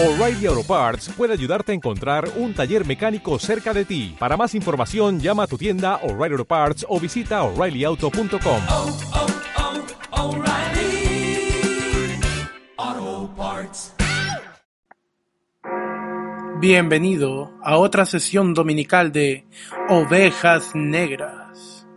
O'Reilly Auto Parts puede ayudarte a encontrar un taller mecánico cerca de ti. Para más información, llama a tu tienda O'Reilly Auto Parts o visita oreillyauto.com. oh, oh, Parts. Bienvenido a otra sesión dominical de Ovejas Negras.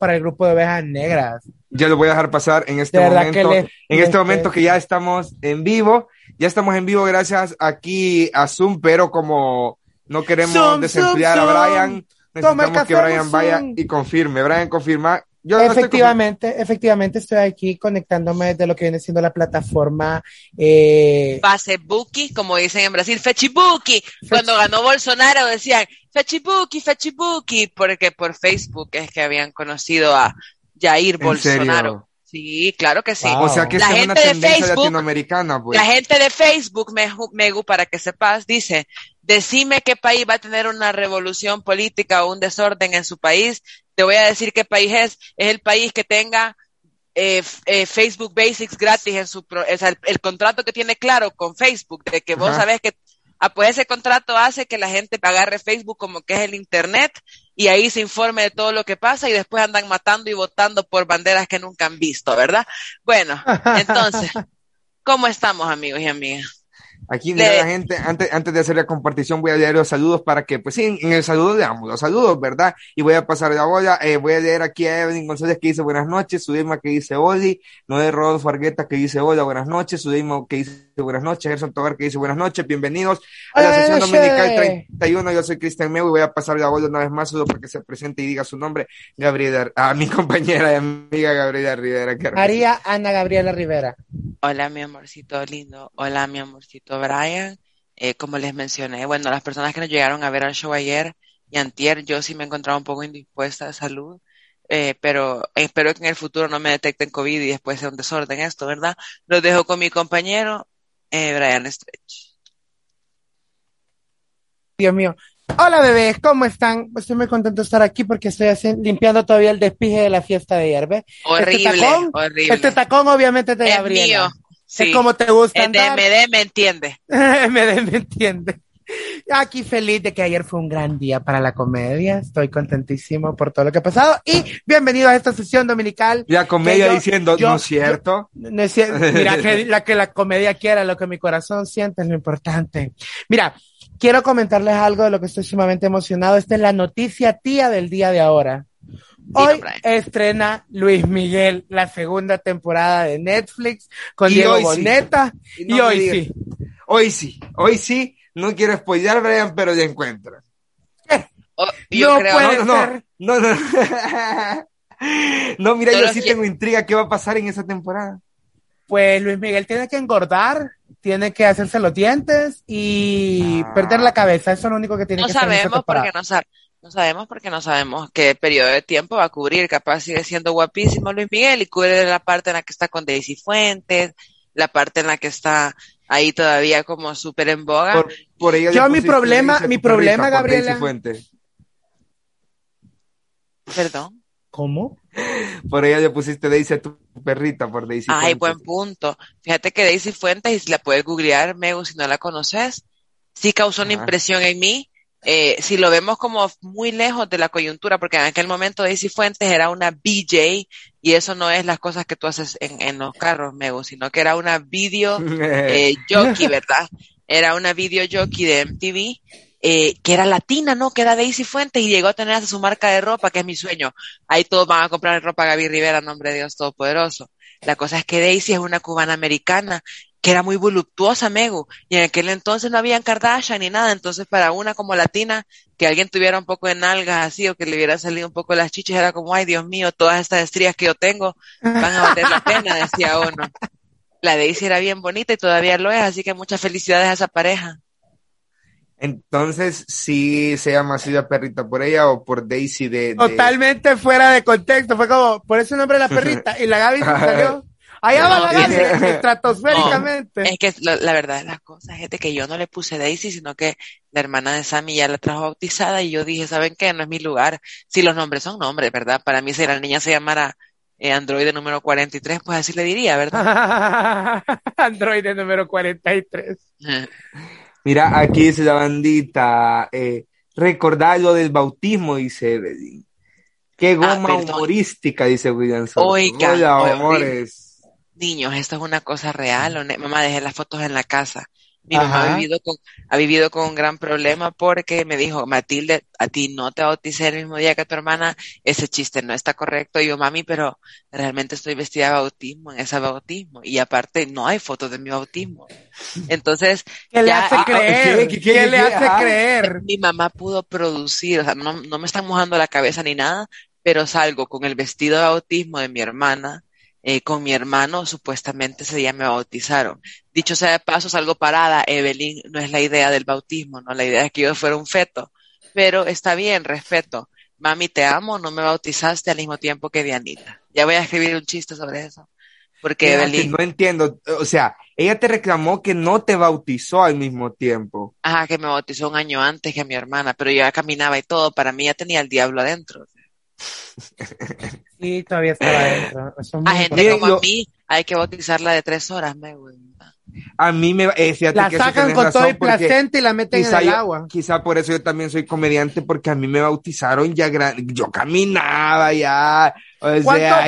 para el grupo de ovejas negras. Ya lo voy a dejar pasar en este momento. en este momento que ya estamos en vivo. Ya estamos en vivo gracias aquí a Zoom, pero como no queremos Zoom, desemplear Zoom, a. Brian, necesitamos que Brian Zoom. vaya y confirme. Brian, confirma. Yo no estoy efectivamente, efectivamente estoy aquí conectándome desde lo que viene siendo la plataforma eh, Facebooki, como dicen en Brasil, Fechibuki. Cuando ganó Bolsonaro decían Fechibuki, Fechibuki, porque por Facebook es que habían conocido a Jair ¿En Bolsonaro. serio? Sí, claro que sí. Wow. O sea que La es una gente de Facebook- latinoamericana, pues. La gente de Facebook, Megu, para que sepas, dice, decime qué país va a tener una revolución política o un desorden en su país. Te voy a decir qué país es. Es el país que tenga eh, eh, Facebook Basics gratis en su... pro- o sea, el, el contrato que tiene claro con Facebook, de que vos sabés que... Ah, pues ese contrato hace que la gente agarre Facebook como que es el Internet y ahí se informe de todo lo que pasa y después andan matando y votando por banderas que nunca han visto, ¿verdad? Bueno, entonces, ¿cómo estamos amigos y amigas? Aquí mira de- la gente, antes, antes de hacer la compartición, voy a leer los saludos para que, pues sí, en, en el saludo leamos los saludos, ¿verdad? Y voy a pasar la bola, eh, voy a leer aquí a Evelyn González que dice buenas noches, Sudema que dice Oli, Noé Rodolfo Argueta que dice hola, buenas noches, Sudimo que dice buenas noches, Gerson Tobar que dice buenas noches, bienvenidos a la sesión dominical 31, yo soy Cristian Meu y voy a pasar la bola una vez más solo para que se presente y diga su nombre, Gabriela, a mi compañera y amiga Gabriela Rivera. María Ana Gabriela Rivera. Hola, mi amorcito lindo. Hola, mi amorcito Brian. Eh, como les mencioné, bueno, las personas que nos llegaron a ver al show ayer y antier, yo sí me encontraba un poco indispuesta de salud, eh, pero espero que en el futuro no me detecten COVID y después sea un desorden esto, ¿verdad? Los dejo con mi compañero, eh, Brian Stretch. Dios mío. Hola bebés, ¿cómo están? Estoy muy contento de estar aquí porque estoy haciendo- limpiando todavía el despije de la fiesta de ayer, ¿ves? Horrible, este tacón, horrible. Este tacón obviamente de es mío. Sí. Es como te gusta de andar. MD me entiende. me, me entiende. Aquí feliz de que ayer fue un gran día para la comedia. Estoy contentísimo por todo lo que ha pasado. Y bienvenido a esta sesión dominical. La comedia yo- diciendo, yo- no es cierto. No es cier- Mira, que la que la comedia quiera, lo que mi corazón siente es lo importante. Mira, quiero comentarles algo de lo que estoy sumamente emocionado. Esta es la noticia tía del día de ahora. Hoy estrena Luis Miguel la segunda temporada de Netflix con Y Diego sí. Boneta. Y Y, no me hoy digas. sí. Hoy sí, hoy sí, no quiero spoilear, Brian, pero ya encuentro. Oh, yo No creo puede No, no, ser. no, no, no. No, mira, yo sí que- tengo intriga qué va a pasar en esa temporada. Pues Luis Miguel tiene que engordar, tiene que hacerse los dientes y Ah. perder la cabeza. Eso es lo único que tiene No que hacer esta sabemos porque no, sa- no sabemos porque no sabemos qué periodo de tiempo va a cubrir. Capaz sigue siendo guapísimo Luis Miguel y cubre la parte en la que está con Daisy Fuentes, la parte en la que está ahí todavía como súper en boga. Por, por ella Yo, mi problema- mi problema, por Gabriela- Daisy Fuentes. Perdón. ¿Cómo? Por ella le pusiste Daisy a tu perrita, por Daisy Ay, Fuentes. buen punto. Fíjate que Daisy Fuentes, y si la puedes googlear, Megu, si no la conoces, sí causó una Ajá. impresión en mí. Eh, si lo vemos como muy lejos de la coyuntura, porque en aquel momento Daisy Fuentes era una BJ y eso no es las cosas que tú haces en, en los carros, Megu, sino que era una video eh, jockey, ¿verdad? Era una video jockey de MTV, eh, que era latina, ¿no? Que era Daisy Fuentes y llegó a tener hasta su marca de ropa, que es mi sueño. Ahí todos van a comprar ropa Gaby Rivera, nombre de Dios Todopoderoso. La cosa es que Daisy es una cubana americana que era muy voluptuosa, Megu, y en aquel entonces no había Kardashian ni nada, entonces para una como latina, que alguien tuviera un poco de nalgas así o que le hubiera salido un poco las chichas, era como, ay Dios mío, todas estas estrías que yo tengo van a valer la pena, decía uno. La Daisy era bien bonita y todavía lo es, así que muchas felicidades a esa pareja. Entonces, sí se llama así la perrita por ella o por Daisy de. de- Totalmente fuera de contexto. Fue como, por ese nombre de la perrita. Y la Gaby se salió. Allá va la es- estratosféricamente. Es que la, la verdad de las cosas, gente, que yo no le puse Daisy, sino que la hermana de Sammy ya la trajo bautizada y yo dije, ¿saben qué? No es mi lugar. Si los nombres son nombres, ¿verdad? Para mí si la niña se llamara eh, androide número 43, pues así le diría, ¿verdad? Android número 43. Mira, aquí dice la bandita, eh, recordar lo del bautismo, dice Evelyn. Qué goma Ah, perdón. humorística, dice William Soto. Oiga, Hola, oye, amores. Niños, esto es una cosa real. ¿o no? Mamá, dejé las fotos en la casa. Mi mamá ha vivido con, ha vivido con un gran problema porque me dijo, Matilde, a ti no te bauticé el mismo día que a tu hermana, ese chiste no está correcto. Y yo, mami, pero realmente estoy vestida de bautismo en ese bautismo. Y aparte, no hay fotos de mi bautismo. Entonces, ¿Qué le Ya, hace ah, creer? ¿qué- ¿Qué, qué- le hace ah? creer? mi mamá pudo producir, o sea, no, no me están mojando la cabeza ni nada, pero salgo con el vestido de bautismo de mi hermana, eh, con mi hermano, supuestamente ese día me bautizaron. Dicho sea de paso, salgo parada, Evelyn, no es la idea del bautismo, no, la idea es que yo fuera un feto, pero está bien, respeto. Mami, te amo, no me bautizaste al mismo tiempo que Dianita. Ya voy a escribir un chiste sobre eso. Porque Fíjate, Evelyn, no entiendo, o sea, ella te reclamó que no te bautizó al mismo tiempo. ajá, que me bautizó un año antes que mi hermana, pero yo ya caminaba y todo, para mí ya tenía el diablo adentro. Sí, todavía estaba muy A gente como yo- a mí hay que bautizarla de tres horas, me güey. A mí me, eh, fíjate La que sacan con todo el porque placenta y la meten en el yo- agua. Quizá por eso yo también soy comediante, porque a mí me bautizaron ya yo caminaba ya, o sea,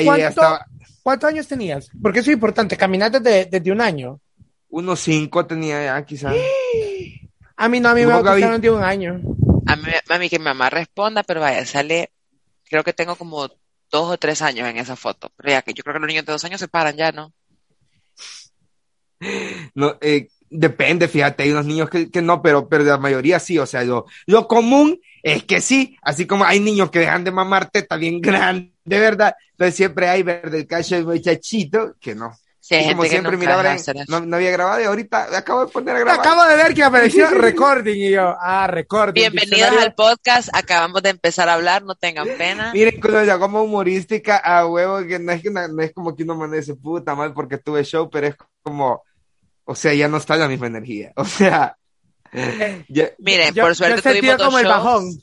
¿Cuánto- estaba, ¿Cuántos años tenías? Porque eso es importante. Caminaste desde, desde un año. unos cinco tenía ya quizá. A mí no, a mí ¿Y me bautizaron de un año. A mí, a mí que mi mamá responda, pero vaya, sale, creo que tengo como dos o tres años en esa foto. Pero ya que yo creo que los niños de dos años se paran ya, ¿no? No, eh, depende, fíjate, hay unos niños que, que no, pero, pero la mayoría sí, o sea, lo, lo común es que sí, así como hay niños que dejan de mamar teta bien grande, de verdad, entonces siempre hay, ¿verdad? El cacho del muchachito que no. Sí, hay Y como siempre, nunca mira, deja de Brian, hacer eso. no, no había grabado y ahorita acabo de poner a grabar. Acabo de ver que apareció recording y yo, ah, recording. Bienvenidos al podcast, acabamos de empezar a hablar, no tengan pena. Miren, la goma humorística a huevo, que no es, que no, no es como que uno amanece puta mal porque tuve show, pero es como, o sea, ya no está la misma energía. O sea, ya- Miren, Yo- por suerte tuvimos dos como el shows. bajón.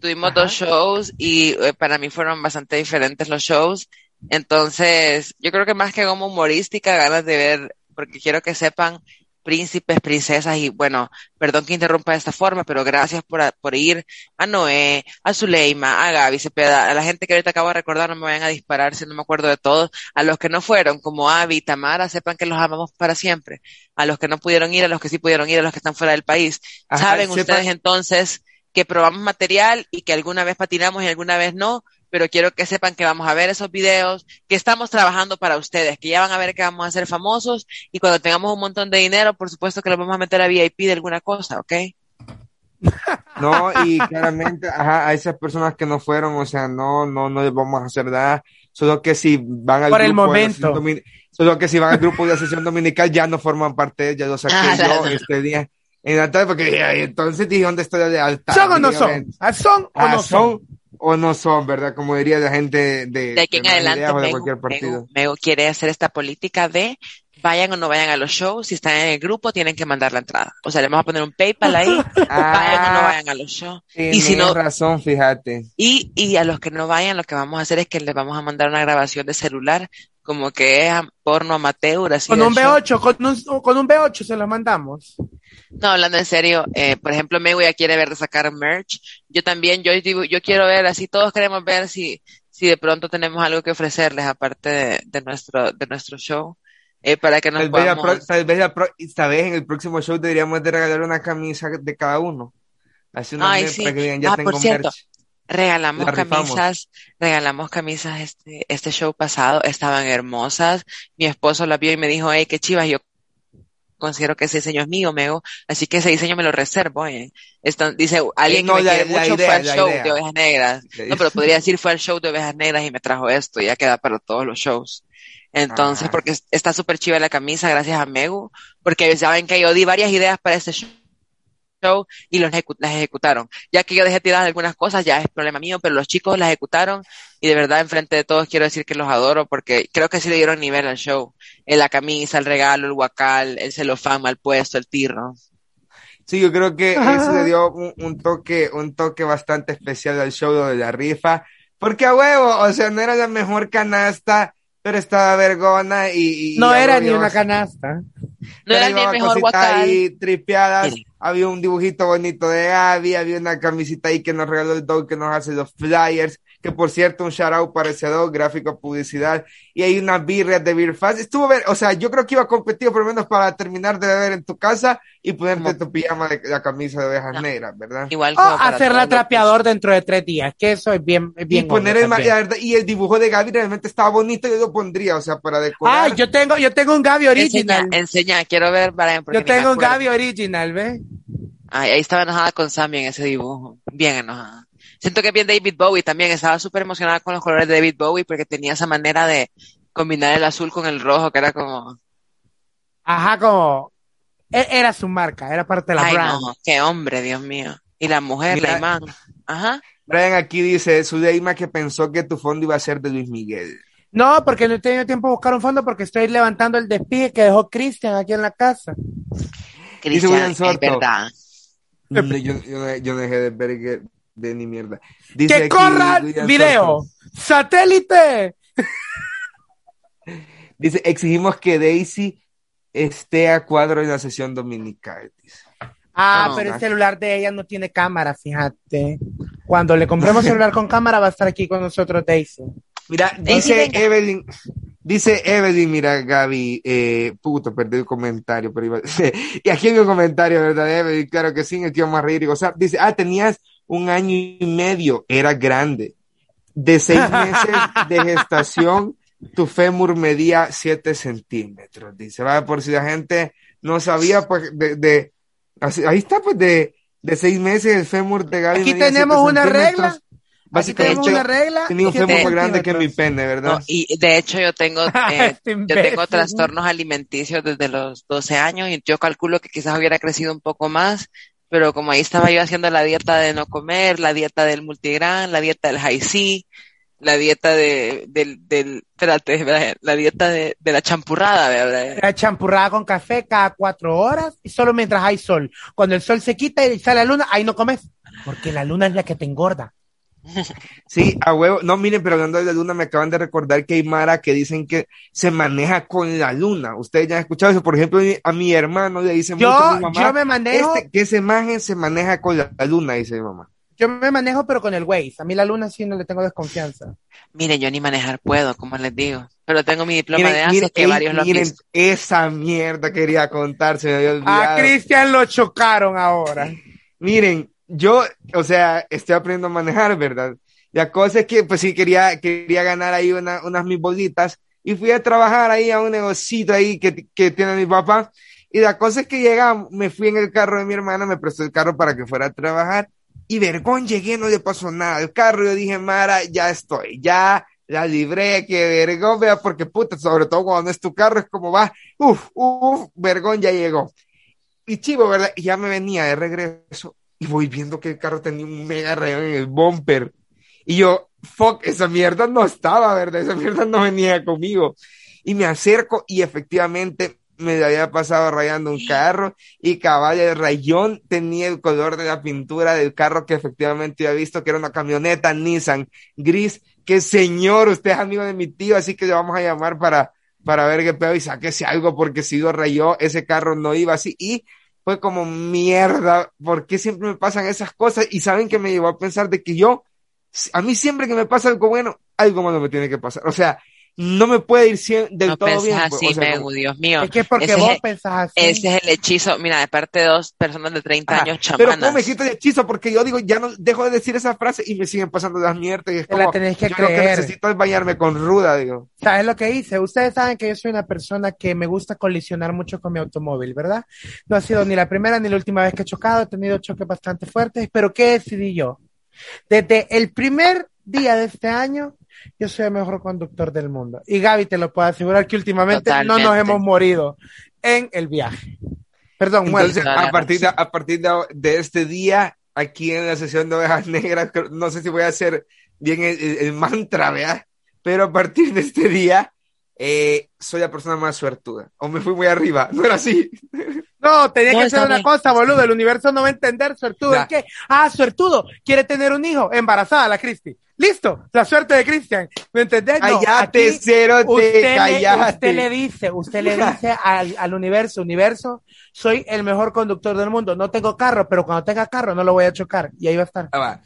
Tuvimos Ajá. dos shows y eh, para mí fueron bastante diferentes los shows. Entonces, yo creo que más que como humorística, ganas de ver, porque quiero que sepan príncipes, princesas y bueno, perdón que interrumpa de esta forma, pero gracias por, por ir a Noé, a Zuleima, a Gaby Cepeda, a la gente que ahorita acabo de recordar, no me vayan a disparar si no me acuerdo de todos, a los que no fueron, como Avi, Tamara, sepan que los amamos para siempre, a los que no pudieron ir, a los que sí pudieron ir, a los que están fuera del país. Ajá, Saben ustedes entonces que probamos material y que alguna vez patinamos y alguna vez no, pero quiero que sepan que vamos a ver esos videos, que estamos trabajando para ustedes, que ya van a ver que vamos a ser famosos y cuando tengamos un montón de dinero, por supuesto que los vamos a meter a VIP de alguna cosa, ¿ok? No, y claramente, ajá, a esas personas que no fueron, o sea, no, no, no les vamos a hacer nada, solo que si van al Por el grupo de la momento. domini- solo que si van al grupo de la sesión dominical ya no forman parte, ya lo saqué Ah, yo no, no. este día en la tarde, porque entonces dije, ¿dónde está la lealtad? ¿Son o no son? ¿Ah, ¿Son o Ah, no son? O no son, ¿verdad? Como diría la gente de, De aquí en adelante, Ideas o de Mego, cualquier partido. Mego- Mego quiere hacer esta política de vayan o no vayan a los shows, si están en el grupo tienen que mandar la entrada. O sea, le vamos a poner un PayPal ahí, vayan o no vayan a los shows. Y si no, razón, fíjate. Y, y a los que no vayan, lo que vamos a hacer es que les vamos a mandar una grabación de celular, como que es a- porno amateur, así Con un show. B8, con un, con un B8 se lo mandamos. No, hablando en serio, eh, por ejemplo, Mego ya quiere ver de sacar merch. Yo también, yo digo, yo quiero ver, así todos queremos ver si, si de pronto tenemos algo que ofrecerles aparte de, de nuestro, de nuestro show, eh, para que nos Tal vez, podamos. tal vez esta en el próximo show deberíamos de regalar una camisa de cada uno. Así una Ay, sí. para que digan, ya Ah, tengo por cierto, merch. Regalamos camisas, regalamos camisas este, este show pasado, estaban hermosas. Mi esposo las vio y me dijo, hey, qué chivas, yo considero que ese diseño es mío, Mego, así que ese diseño me lo reservo. Esto, dice, alguien Eh, no, que me la- quiere la mucho idea, fue al show idea. de Ovejas Negras. No, pero podría decir fue al show de Ovejas Negras y me trajo esto, ya queda para todos los shows. Entonces, Ah. porque es- está súper chiva la camisa, gracias a Megu, porque saben que yo di varias ideas para este show show y los ejecu- las ejecutaron. Ya que yo dejé tiradas algunas cosas, ya es problema mío, pero los chicos las ejecutaron y de verdad enfrente de todos quiero decir que los adoro porque creo que sí le dieron nivel al show. En la camisa, el regalo, el guacal, el celofán mal puesto, el tirro. Sí, yo creo que eso le dio un, un toque, un toque bastante especial al show de la rifa. Porque a huevo, o sea, no era la mejor canasta, pero estaba vergona y... y No a era ni una canasta. No era ni el mejor guacal. ahí tripeadas, Mire. Había un dibujito bonito de Gaby, había una camisita ahí que nos regaló el dog que nos hace los flyers, que por cierto, un shout out para ese dog, gráfico, publicidad, y hay unas birrias de Beer Fast. Estuvo, ver, o sea, yo creo que iba competido por lo menos para terminar de beber en tu casa y ponerte Como- tu pijama de la camisa de ovejas No. negras, ¿verdad? Igual O para hacerla trapeador dentro de tres días, que eso es bien, es Y bien poner el, verdad, y el dibujo de Gaby realmente estaba bonito, yo lo pondría, o sea, para decorar. Ah, yo tengo, yo tengo un Gaby Enseña, original. enseña, quiero ver, porque Yo tengo un. Gaby original, ¿ves? Ay, ahí estaba enojada con Sammy en ese dibujo. Bien enojada. Siento que es bien David Bowie también. Estaba súper emocionada con los colores de David Bowie porque tenía esa manera de combinar el azul con el rojo que era como, Ajá, como, e- era su marca, era parte de la ay brand. no, qué hombre, Dios mío. Y la mujer, Mira. la imán. Ajá. Brian aquí dice, su Deima que pensó que tu fondo iba a ser de Luis Miguel. No, porque no he tenido tiempo de buscar un fondo porque estoy levantando el despide que dejó Cristian aquí en la casa. Cristian, es verdad. No, yo, dejé de ver que- de ni mierda. Dice ¡Que corra video! ¡Satélite! Dice, exigimos que Daisy esté a cuadro en la sesión dominical. dice. Ah, No, pero no. el celular de ella no tiene cámara, fíjate. Cuando le compremos celular con cámara va a estar aquí con nosotros Daisy. Mira, Daisy, dice venga. Evelyn, dice Evelyn, mira, Gaby, eh, puto, perdí el comentario, pero iba, y aquí en el comentario, ¿verdad, Evelyn? Claro que sí, el que vamos a reír y gozar. Dice, ah, tenías un año y medio, era grande. De seis meses de gestación, tu fémur medía siete centímetros. Dice, va, por si la gente no sabía, pues, de, de, así- ahí está, pues, de, de seis meses el fémur de Gaby. Aquí medía tenemos siete una regla. Básicamente, una regla. tenía un fémur más grande que mi pene, ¿verdad? No, y de hecho yo tengo, eh, Este yo tengo trastornos alimenticios desde los 12 años y yo calculo que quizás hubiera crecido un poco más, pero como ahí estaba yo haciendo la dieta de no comer, la dieta del multigran, la dieta del high C, la dieta de, del, del, espérate, la dieta de, de la champurrada, ¿verdad? La champurrada con café cada cuatro horas y solo mientras hay sol. Cuando el sol se quita y sale la luna, ahí no comes. Porque la luna es la que te engorda. Sí, a huevo. No, miren, pero hablando de la luna, me acaban de recordar que hay Mara que dicen que se maneja con la luna. Ustedes ya han escuchado eso. Por ejemplo, a mi hermano le dice mucho a Yo, mi mamá. yo me manejo, Este, que esa imagen se maneja con la, la luna, dice mi mamá. yo me manejo, pero con el Waze. A mí la luna sí no le tengo desconfianza. Miren, yo ni manejar puedo, como les digo, pero tengo mi diploma Miren, de miren, que ey, varios lo miren, esa mierda quería contar, se me había A. Cristian lo chocaron ahora. Miren, yo, o sea, estoy aprendiendo a manejar, ¿verdad? La cosa es que, pues sí, quería, quería ganar ahí una- unas mis bolitas y fui a trabajar ahí a un negocito ahí que, que tiene mi papá. Y la cosa es que llegamos, me fui en el carro de mi hermana, me prestó el carro para que fuera a trabajar y vergón llegué, no le pasó nada. El carro, yo dije, Mara, ya estoy, ya la libré, que vergón, vea, porque puta, sobre todo cuando es tu carro, es como va, uf, uf, vergón ya llegó. Y chivo, ¿verdad? Y ya me venía de regreso y voy viendo que el carro tenía un mega rayón en el bumper. Y yo, fuck, esa mierda no estaba, ¿verdad? Esa mierda no venía conmigo. Y me acerco y efectivamente me había pasado rayando un carro y cabal, el rayón tenía el color de la pintura del carro que efectivamente había visto que era una camioneta Nissan gris. Que señor, usted es amigo de mi tío, así que le vamos a llamar para, para ver qué pedo y sáquese algo porque si lo rayó, ese carro no iba así. Y fue como mierda, ¿por qué siempre me pasan esas cosas? Y saben que me llevó a pensar de que yo, a mí siempre que me pasa algo bueno, algo malo me tiene que pasar. O sea, no me puede ir del No todo bien. así, o sea, Megu, Dios mío. Es que porque Ese vos es- pensás así. Ese es el hechizo, mira, de parte de dos personas de 30 Ajá, años pero ¿cómo chamanas. me quito el hechizo? Porque yo digo, ya no dejo de decir esa frase y me siguen pasando las mierdas. Y es la como, tenés que yo lo que creer. necesito es bañarme con ruda, digo. ¿Sabes lo que hice? Ustedes saben que yo soy una persona que me gusta colisionar mucho con mi automóvil, ¿verdad? No ha sido ni la primera ni la última vez que he chocado, he tenido choques bastante fuertes, pero ¿qué decidí yo? Desde el primer día de este año, yo soy el mejor conductor del mundo. Y Gaby te lo puedo asegurar que últimamente no nos Totalmente. hemos morido en el viaje. Perdón, Entonces, a partir, de, a partir de, de este día, aquí en la sesión de ovejas negras, no sé si voy a hacer bien el, el- el mantra, ¿verdad? Pero a partir de este día, eh, soy la persona más suertuda. O me fui muy arriba. No era así. No, tenía No, que ser una bien. cosa, boludo. El universo no va a entender suertudo. ¿En qué? Ah, suertudo. Quiere tener un hijo. Embarazada la Cristi. Listo, la suerte de Cristian. ¿Me entendés? No, Cállate, aquí cerote, usted le, usted le dice, usted le dice al, al universo, universo, soy el mejor conductor del mundo. No tengo carro, pero cuando tenga carro no lo voy a chocar. Y ahí va a estar. Ah, va.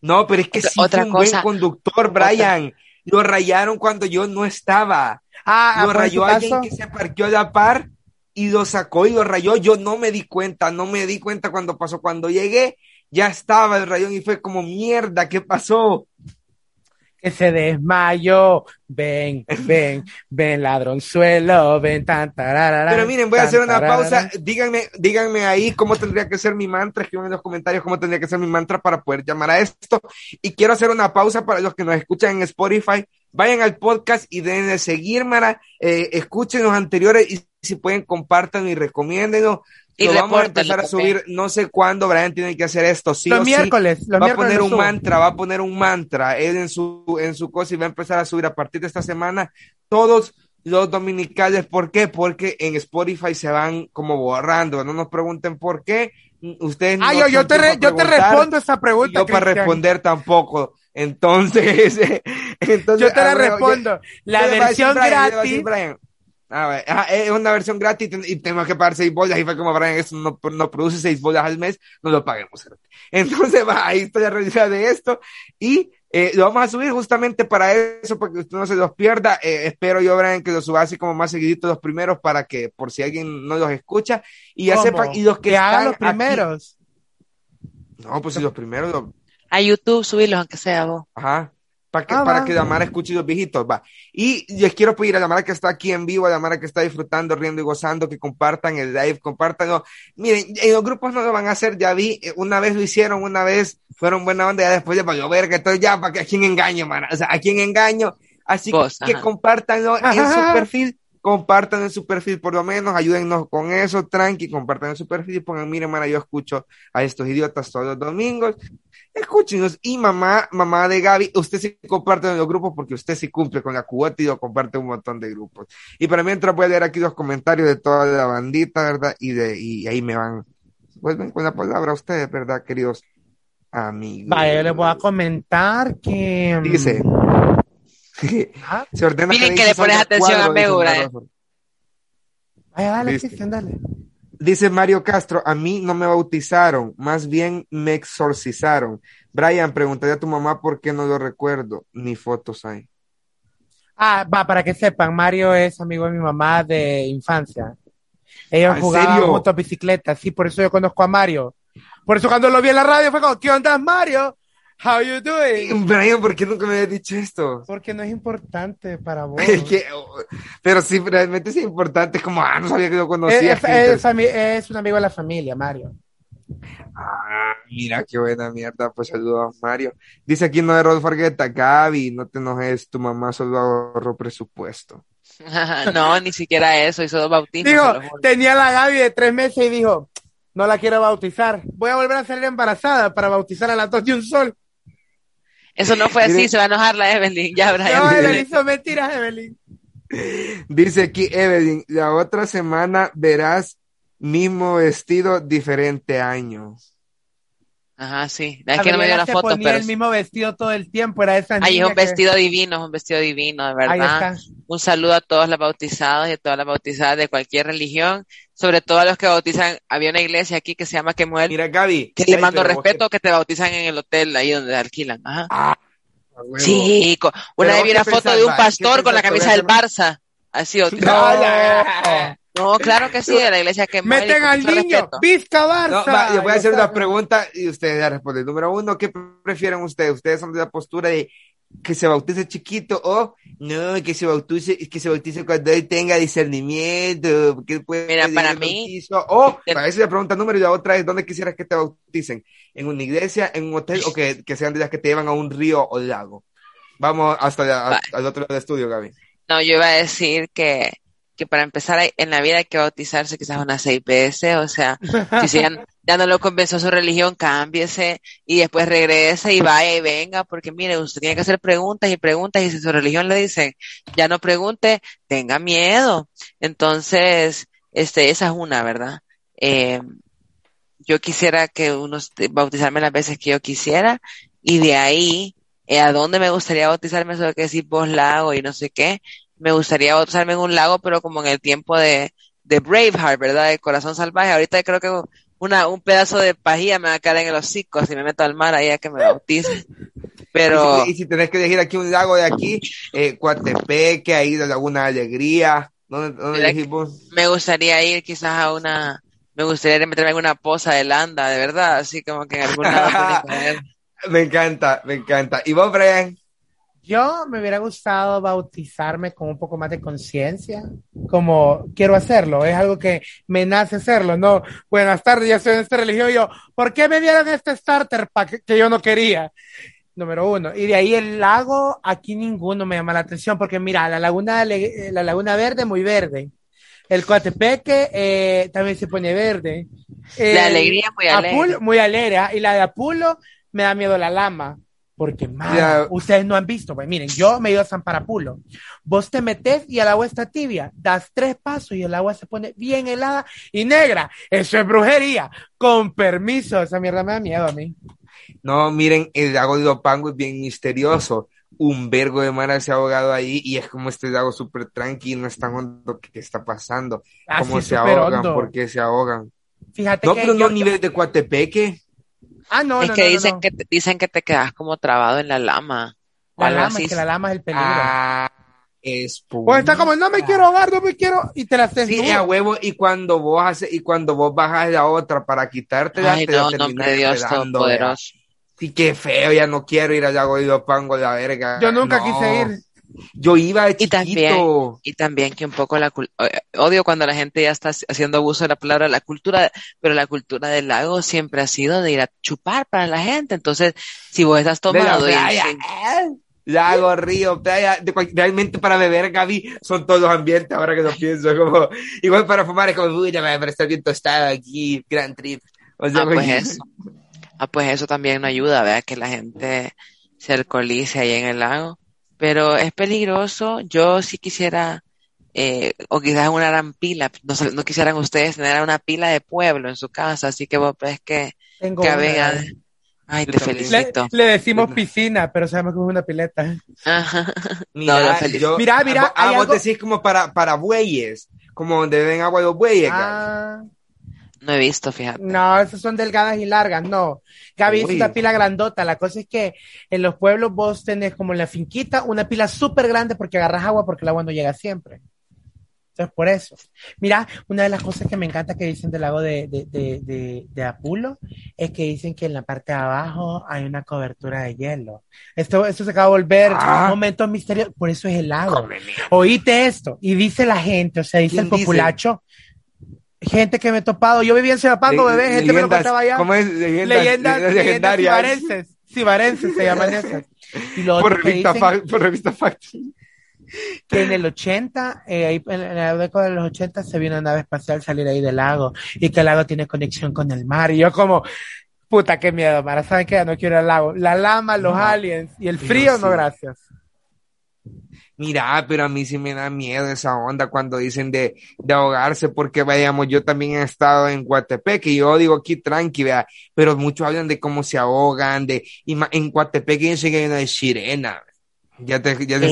No, pero es que Otra- sí otra fue un buen conductor, Brian. Lo rayaron cuando yo no estaba. Ah, lo ah, por rayó alguien que se parqueó a la par y lo sacó y lo rayó. Yo no me di cuenta, no me di cuenta cuando pasó. Cuando llegué, ya estaba el rayón y fue como mierda, ¿qué pasó? que se desmayó. Ven, ven, ven, ladronzuelo, ven, tan, tararara, Pero miren, voy a hacer una pausa. Díganme, díganme ahí cómo tendría que ser mi mantra. Escriban en los comentarios cómo tendría que ser mi mantra para poder llamar a esto. Y quiero hacer una pausa para los que nos escuchan en Spotify. Vayan al podcast y denle seguir, Mara. Eh, escuchen los anteriores y si pueden, compartan y recomiéndenlo. Y Lo vamos a empezar a subir, no sé cuándo, Brian tiene que hacer esto, sí los o sí. miércoles, los va a poner un mantra, va a poner un mantra él en su, en su cosa y va a empezar a subir a partir de esta semana todos los dominicales. ¿Por qué? Porque en Spotify se van como borrando. No nos pregunten por qué. Ustedes Ah, no yo, yo te, re- yo te preguntar, respondo esa pregunta. yo para responder tampoco. Entonces, entonces Yo te la respondo. La ¿qué le va a decir versión gratis. Brian? Ah, es una versión gratis y tenemos que pagar seis bolas y fue como Brian, eso no, no produce seis bolas al mes, no lo paguemos. Entonces, va, ahí está la realidad de esto y eh, lo vamos a subir justamente para eso, para que usted no se los pierda. Eh, espero yo, Brian, que lo suba así como más seguidito los primeros para que por si alguien no los escucha y ya ¿Cómo? sepan, y los que, que hagan los aquí- primeros. no, pues si los primeros, los- A YouTube, subirlos aunque sea vos. Ajá. Para que, Ah, para va. que la Mara escuche los viejitos, va. Y les quiero pedir a la Mara que está aquí en vivo, a la Mara que está disfrutando, riendo y gozando, que compartan el live, compártanlo. Miren, en los grupos no lo van a hacer, ya vi, eh, una vez lo hicieron, una vez fueron buena onda, ya después ya valió verga, entonces ya, para que a quién engaño, Mara, o sea, a quién engaño. Así Vos, que ajá. compártanlo en Ajá. su perfil, compartan en su perfil por lo menos, ayúdennos con eso, tranqui, compartan en su perfil y pongan, miren, Mara, yo escucho a estos idiotas todos los domingos. Escúchenos. Y mamá, mamá de Gaby, usted sí comparte en los grupos porque usted sí cumple con la cuota y lo comparte un montón de grupos. Y para mientras voy a leer aquí los comentarios de toda la bandita, ¿verdad? Y de, y ahí me van, vuelven con la palabra ustedes, ¿verdad, queridos amigos? Vaya, yo les voy a comentar que. Dice. ah, Se ordena Miren que le pones atención cuadro, a. Mario. Vaya, dale. Cristian, dale. Dice Mario Castro, a mí no me bautizaron, más bien me exorcizaron. Brian, preguntaría a tu mamá por qué no lo recuerdo, ni fotos hay. Ah, va, para que sepan, Mario es amigo de mi mamá de infancia. Ellos ¿En jugaban juntos bicicleta, sí, por eso yo conozco a Mario. Por eso cuando lo vi en la radio fue como, ¿qué onda, Mario? How you doing? Brian, ¿por qué nunca me habías dicho esto? Porque no es importante para vos. Es que, oh, pero sí, realmente es importante, como, ah, no sabía que lo es, conocía. es- es fami- es un amigo de la familia, Mario. Ah, mira qué buena mierda, pues saludos Mario. Dice aquí no de Rodolfo Argueta, Gaby, no te enojes, tu mamá solo ahorró presupuesto. no, ni siquiera eso, hizo dos bautismos. Dijo, tenía la Gaby de tres meses y dijo, no la quiero bautizar. Voy a volver a salir embarazada para bautizar a las dos de un sol. Eso no fue así, Miren. se va a enojar la Evelyn. Ya, Brian. No, Evelyn hizo mentiras, Evelyn. Dice aquí Evelyn, la otra semana verás mismo vestido, diferente año. Ajá, sí. Es que no me dio la se foto, ponía pero. el mismo vestido todo el tiempo, era esa Ay, es un que- vestido divino, es un vestido divino, de Ahí verdad. está. Un saludo a todos los bautizados y a todas las bautizadas de cualquier religión, sobre todo a los que bautizan. Había una iglesia aquí que se llama Kemuel, Mira, Gaby. que le mando respeto, que te bautizan en el hotel ahí donde alquilan. Ajá. Ah. Sí, co- Pero una vez vi una foto pensás, de un va, ¿qué pastor con la camisa del? Barça. Así, o- No, no, claro que sí, de la iglesia que Meten al niño, Vizca Barça. No, va, les voy a Y hacer una pregunta y ustedes ya responden. Número uno, ¿qué prefieren ustedes? ¿Ustedes son de la postura de que se bautice chiquito o no, que se bautice, que se bautice cuando él tenga discernimiento? Que él puede Mira, para mí- bautizo? O, para eso la pregunta número y la otra es, ¿dónde quisieras que te bauticen? ¿En una iglesia, en un hotel o que, que sean de las que te llevan a un río o lago? Vamos hasta la- Va. al otro lado del estudio, Gaby. No, yo iba a decir que, que para empezar en la vida hay que bautizarse quizás unas seis veces, o sea, si ya, no lo convenció su religión, cámbiese y después regrese y vaya y venga, porque mire, usted tiene que hacer preguntas y preguntas y si su religión le dice, ya no pregunte, tenga miedo. Entonces, este, esa es una, ¿verdad? Eh, yo quisiera que uno este, bautizarme las veces que yo quisiera y de ahí eh, a dónde me gustaría bautizarme, eso que decir vos lago y no sé qué. Me gustaría bautizarme en un lago, pero como en el tiempo de, de Braveheart, ¿verdad? De Corazón Salvaje. Ahorita creo que una, un pedazo de pajilla me va a caer en el hocico si me meto al mar ahí a que me bautice. Pero, Y si, y si tenés que elegir aquí un lago de aquí, eh, Coatepeque, ahí de Laguna Alegría, ¿dónde, dónde elegís vos? me gustaría ir quizás a una, me gustaría meterme en una poza de landa, de verdad, así como que en algún lado. Me encanta, me encanta. ¿Y vos, Brian? Yo me hubiera gustado bautizarme con un poco más de conciencia, como quiero hacerlo, es algo que me nace hacerlo, no, buenas tardes, ya estoy en esta religión, yo, ¿por qué me dieron este starter pack que yo no quería? Número uno. Y de ahí el lago, aquí ninguno me llama la atención, porque mira, la laguna, Le- la laguna verde, muy verde. El Coatepeque eh, también se pone verde. La alegría muy alegre. Apulo, muy alegre. ¿ah? Y la de Apulo me da miedo la lama. Porque, Ya. ustedes no han visto, pues miren, yo me he ido a San Parapulo. Vos te metes y el agua está tibia, das tres pasos y el agua se pone bien helada y negra. Eso es brujería. Con permiso, esa mierda me da miedo a mí. No, miren, el lago de Lopango es bien misterioso. Un vergo de mar se ha ahogado ahí y es como este lago súper tranquilo, no es tan hondo que qué está pasando. ¿Cómo Así, se súper ahogan? hondo. ¿Por qué se ahogan? Fíjate No, que pero yo- no a nivel de Coatepeque. Ah, no, es no, que no, no, dicen no. que te, dicen que te quedas como trabado en la lama. La lama, así. es que la lama es el peligro. Ah, es o está como, no me quiero ahogar, no me quiero, y te la haces Sí, a huevo, y cuando vos haces, y cuando vos bajas la otra para quitarte la Ay, te la no, de Dios. Todopoderoso. Sí, qué feo, ya no quiero ir al lago de Lopango, la verga. Yo nunca No. quise ir. Yo iba de Y chiquito. también, y también que un poco la eh, odio cuando la gente ya está haciendo abuso de la palabra la cultura, pero la cultura del lago siempre ha sido de ir a chupar para la gente. Entonces, si vos estás tomado y Lago, río, playa, de cual- realmente para beber, Gaby, son todos los ambientes, ahora que lo pienso, como, igual para fumar es como, uy, ya me estar bien tostado aquí, gran trip. O sea, Ah, pues eso. Ah, pues eso también no ayuda, ¿verdad? Que la gente se alcoholice ahí en el lago. Pero es peligroso. Yo sí quisiera, eh, o quizás una gran pila, no, no quisieran ustedes tener una pila de pueblo en su casa, así que vos ves que, Tengo que. Ay, Yo te. Le, felicito. le decimos piscina, pero sabemos que es una pileta. Ajá. Mira, No, lo felicito. yo- Mira, mira, ah, vos algo- decís como para, para bueyes, como donde ven agua los bueyes. Ah, No he visto, fíjate. no, esas son delgadas y largas, no. Gaby, es una pila grandota. La cosa es que en los pueblos vos tenés como en la finquita una pila súper grande porque agarras agua porque el agua no llega siempre. Entonces, por eso. Mira, una de las cosas que me encanta que dicen del lago de, de, de, Apulo es que dicen que en la parte de abajo hay una cobertura de hielo. Esto, esto se acaba de volver Ah. momentos misteriosos. Por eso es el lago. Oíte esto. Y dice la gente, o sea, dice el populacho. Gente que me he topado. Yo vivía en Serapango, Le- bebé. Gente me lo leyendas, contaba allá. ¿Cómo es? Leyendas, Leyendas, leyendas leyendas legendarias. cibarenses. Cibarenses se llaman esas. Y lo Por revista, dicen por revista Fact. que en el 80, eh, ahí en la década de los 80 se vio una nave espacial salir ahí del lago y que el lago tiene conexión con el mar. Y yo como, puta, qué miedo, Mara. ¿Saben qué? No quiero ir al lago. La lama, los No, aliens y el frío, sí. no gracias. Mira, pero a mí sí me da miedo esa onda cuando dicen de, de ahogarse, porque vayamos, yo también he estado en Guatepeque y yo digo aquí tranqui, vea, pero muchos hablan de cómo se ahogan, de, y ma- en Guatepeque yo sé que hay una de sirena. Ya te, ya te.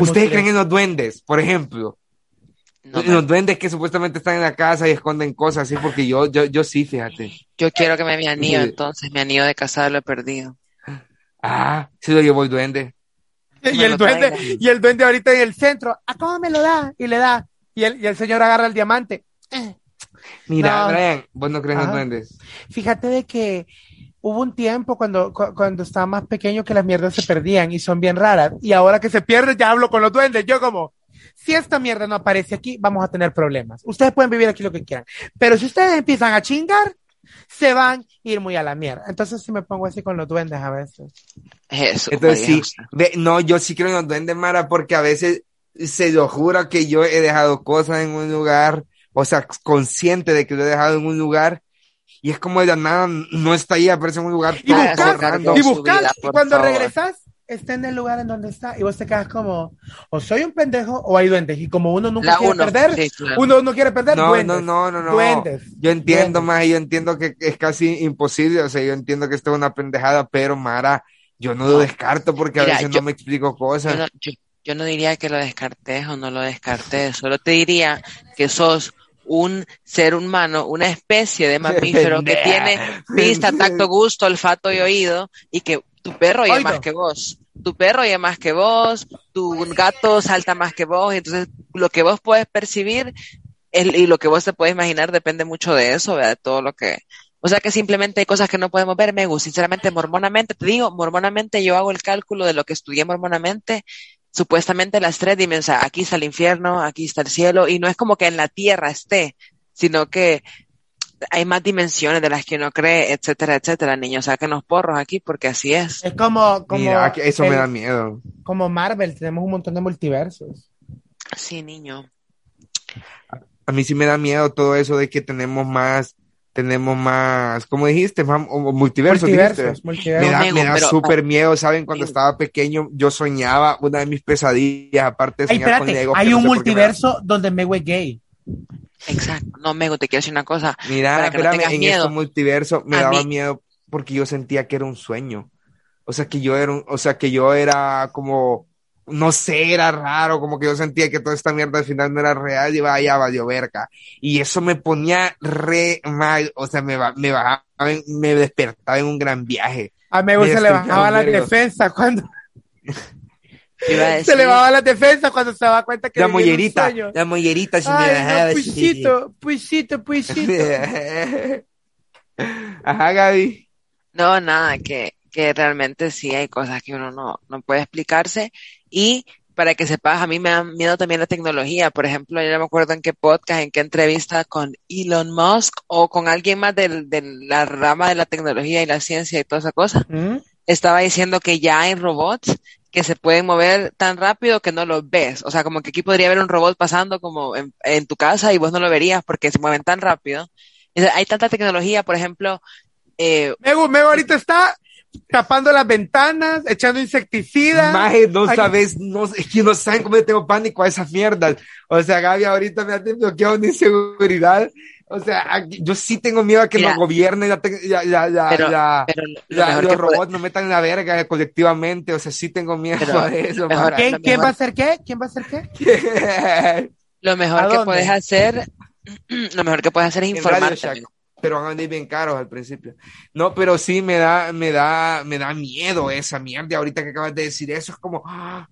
¿Ustedes creen en los duendes, por ejemplo? No los duendes que supuestamente están en la casa y esconden cosas así, porque yo, yo, yo sí, fíjate. yo quiero que me mi anillo, Sí. entonces, mi anillo de casado lo he perdido. Ah, se lo llevó el duende. Y el duende, y el duende ahorita en el centro, ¿a cómo me lo da? Y le da. Y el, y el señor agarra el diamante. Eh. Mira, No. Brian, vos no crees en duendes. Fíjate de que hubo un tiempo cuando, cu- cuando estaba más pequeño que las mierdas se perdían y son bien raras. Y ahora que se pierden, ya hablo con los duendes. Yo como, si esta mierda no aparece aquí, vamos a tener problemas. Ustedes pueden vivir aquí lo que quieran. Pero si ustedes empiezan a chingar, se van a ir muy a la mierda. Entonces si me pongo así con los duendes a veces. Eso. Entonces sí, ve, no, yo sí creo en los duendes, Mara, porque a veces se lo juro que yo he dejado cosas en un lugar, o sea, consciente de que lo he dejado en un lugar, y es como de la nada, no está ahí, aparece en un lugar Y de y por cuando favor. regresas, está en el lugar en donde está. Y vos te quedas como, o soy un pendejo o hay duendes. Y como uno nunca La quiere uno, perder, sí, claro. uno no quiere perder, No, duendes. no, no, no, no. Duendes. Yo entiendo más, yo entiendo que es casi imposible, o sea, yo entiendo que esto es una pendejada, pero Mara, Yo no lo descarto porque a veces yo- no me explico Yo cosas. no, yo, yo no diría que lo descartes o no lo descartes, solo te diría que sos un ser humano, una especie de mamífero que tiene vista, tacto, gusto, olfato y oído y que tu perro oye más que vos. Tu perro oye más que vos, tu gato salta más que vos, entonces lo que vos puedes percibir y lo que vos te puedes imaginar depende mucho de eso, ¿verdad? De todo lo que... O sea que simplemente hay cosas que no podemos ver, Megu. Sinceramente, mormonamente, te digo, mormonamente yo hago el cálculo de lo que estudié mormonamente. Supuestamente las tres dimensiones, aquí está el infierno, aquí está el cielo, y no es como que en la tierra esté, sino que hay más dimensiones de las que uno cree, etcétera, etcétera, niños. Saquen los porros aquí porque así es. Es como, como, Mira, eso me da miedo. como Marvel, tenemos un montón de multiversos. Sí, niño. A mí sí me da miedo todo eso de que tenemos más, tenemos más, ¿cómo dijiste? Más, o- o multiversos, dijiste. multiversos, Me multiversos. da, me da súper miedo, ¿saben? Cuando Sí. estaba pequeño, yo soñaba, una de mis pesadillas, aparte de Ay, soñar con Legos, hay no un sé multiverso donde Mego es gay. Exacto. No, Mego, te quiero decir una cosa. Mira, no en miedo. este multiverso me A daba mí- miedo porque yo sentía que era un sueño. O sea, que yo era, un- o sea, que yo era como, no sé, era raro, como que yo sentía que toda esta mierda al final no era real y vaya, valió verga. Y eso me ponía re mal, o sea, me, me bajaba, me despertaba en un gran viaje. A Mego Me se le bajaba la defensa cuando Se le bajaba la defensa cuando se daba cuenta que La un mollerita, sueño. la mollerita me Ay, bajaba. no, sí. puisito, puisito, puisito. Ajá, Gaby. No, nada, que, que realmente sí hay cosas que uno no, no puede explicarse. Y para que sepas, a mí me da miedo también la tecnología. Por ejemplo, yo no me acuerdo en qué podcast, en qué entrevista con Elon Musk o con alguien más del- de la rama de la tecnología y la ciencia y toda esa cosa. ¿Mm? Estaba diciendo que ya hay robots que se pueden mover tan rápido que no los ves. O sea, como que aquí podría haber un robot pasando como en, en tu casa y vos no lo verías porque se mueven tan rápido. O sea, Hay tanta tecnología, por ejemplo, eh, Mego, Mego ahorita está tapando las ventanas, echando insecticida. Maje, no Ay. sabes, no, es que no saben cómo yo tengo pánico a esas mierdas. O sea, Gaby ahorita me ha bloqueado una inseguridad. O sea, aquí- yo sí tengo miedo a que Mira. nos gobiernen, ya, te- ya, ya, ya, pero, ya- pero lo ya mejor los que puede- robots nos metan la verga colectivamente. O sea, sí tengo miedo Pero a eso. mejor-. ¿Quién, lo quién mejor- va a hacer qué? ¿Quién va a hacer qué? Lo ¿A mejor que puedes hacer, lo mejor que puedes hacer es informarte. Pero van a venir bien caros al principio. No, pero sí me da, me da, me da miedo esa mierda. Ahorita que acabas de decir eso, es como, ¡ah!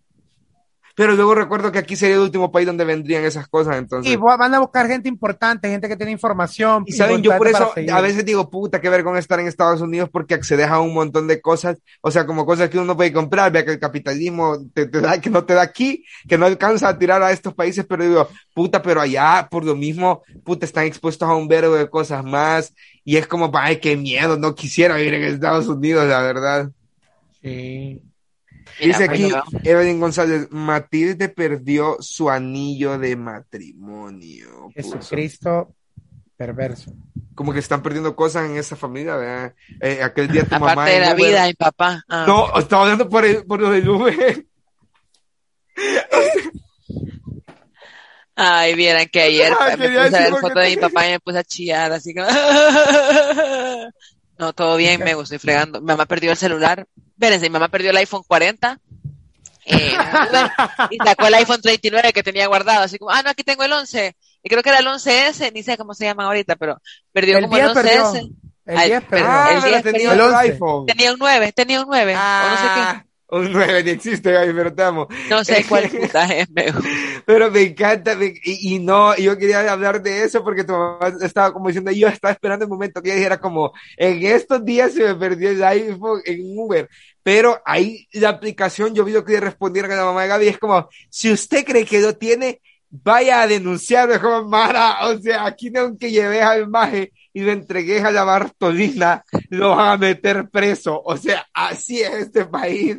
Pero luego recuerdo que aquí sería el último país donde vendrían esas cosas, entonces. Y van a buscar gente importante, gente que tiene información. Y saben, yo por eso a veces digo, puta, qué ver con estar en Estados Unidos porque accedes a un montón de cosas, o sea, como cosas que uno no puede comprar, vea que el capitalismo te, te da, que no te da aquí, que no alcanza a tirar a estos países, pero digo, puta, pero allá, por lo mismo, puta, están expuestos a un verbo de cosas más, y es como, ay, qué miedo, no quisiera vivir en Estados Unidos, la verdad. Sí. Mira, Dice pues, aquí, Evelyn González, Matilde perdió su anillo de matrimonio. Jesucristo perverso. Como que están perdiendo cosas en esa familia, ¿verdad? Eh, aquel día tu mamá aparte de la Uber- vida, mi papá. ah, No, estaba hablando por, el, por lo del Uber. Ay, vieran que ayer Ay, me puse a ver fotos de mi papá y me puse a chillar, así que... No, todo bien, me estoy fregando. Mi mamá perdió el celular. Espérense, mi mamá perdió el iPhone 40. eh, y sacó el iPhone 39 que tenía guardado, así como, ah, no, aquí tengo el 11. Y creo que era el 11S, ni sé cómo se llama ahorita, pero perdió El como el 10 perdió. 11S. El Ay, 10 pero- perdió. Ah, el pero 10 tenía El 11. iPhone. Tenía un 9, tenía un 9, o no sé Ah, un 9 ni existe, Gaby, pero te amo. No sé cuál puta es, me Pero me encanta, me- y, y no, yo quería hablar de eso porque tu mamá estaba como diciendo, yo estaba esperando el momento que ella dijera como, en estos días se me perdió el iPhone en Uber, pero ahí la aplicación, yo vi lo que le respondieron a la mamá de Gaby, es como, si usted cree que lo tiene, vaya a denunciarlo, es como, Mara, o sea, aquí no aunque lleves al maje y lo entregues a la Bartolina, lo van a meter preso, o sea, así es este país.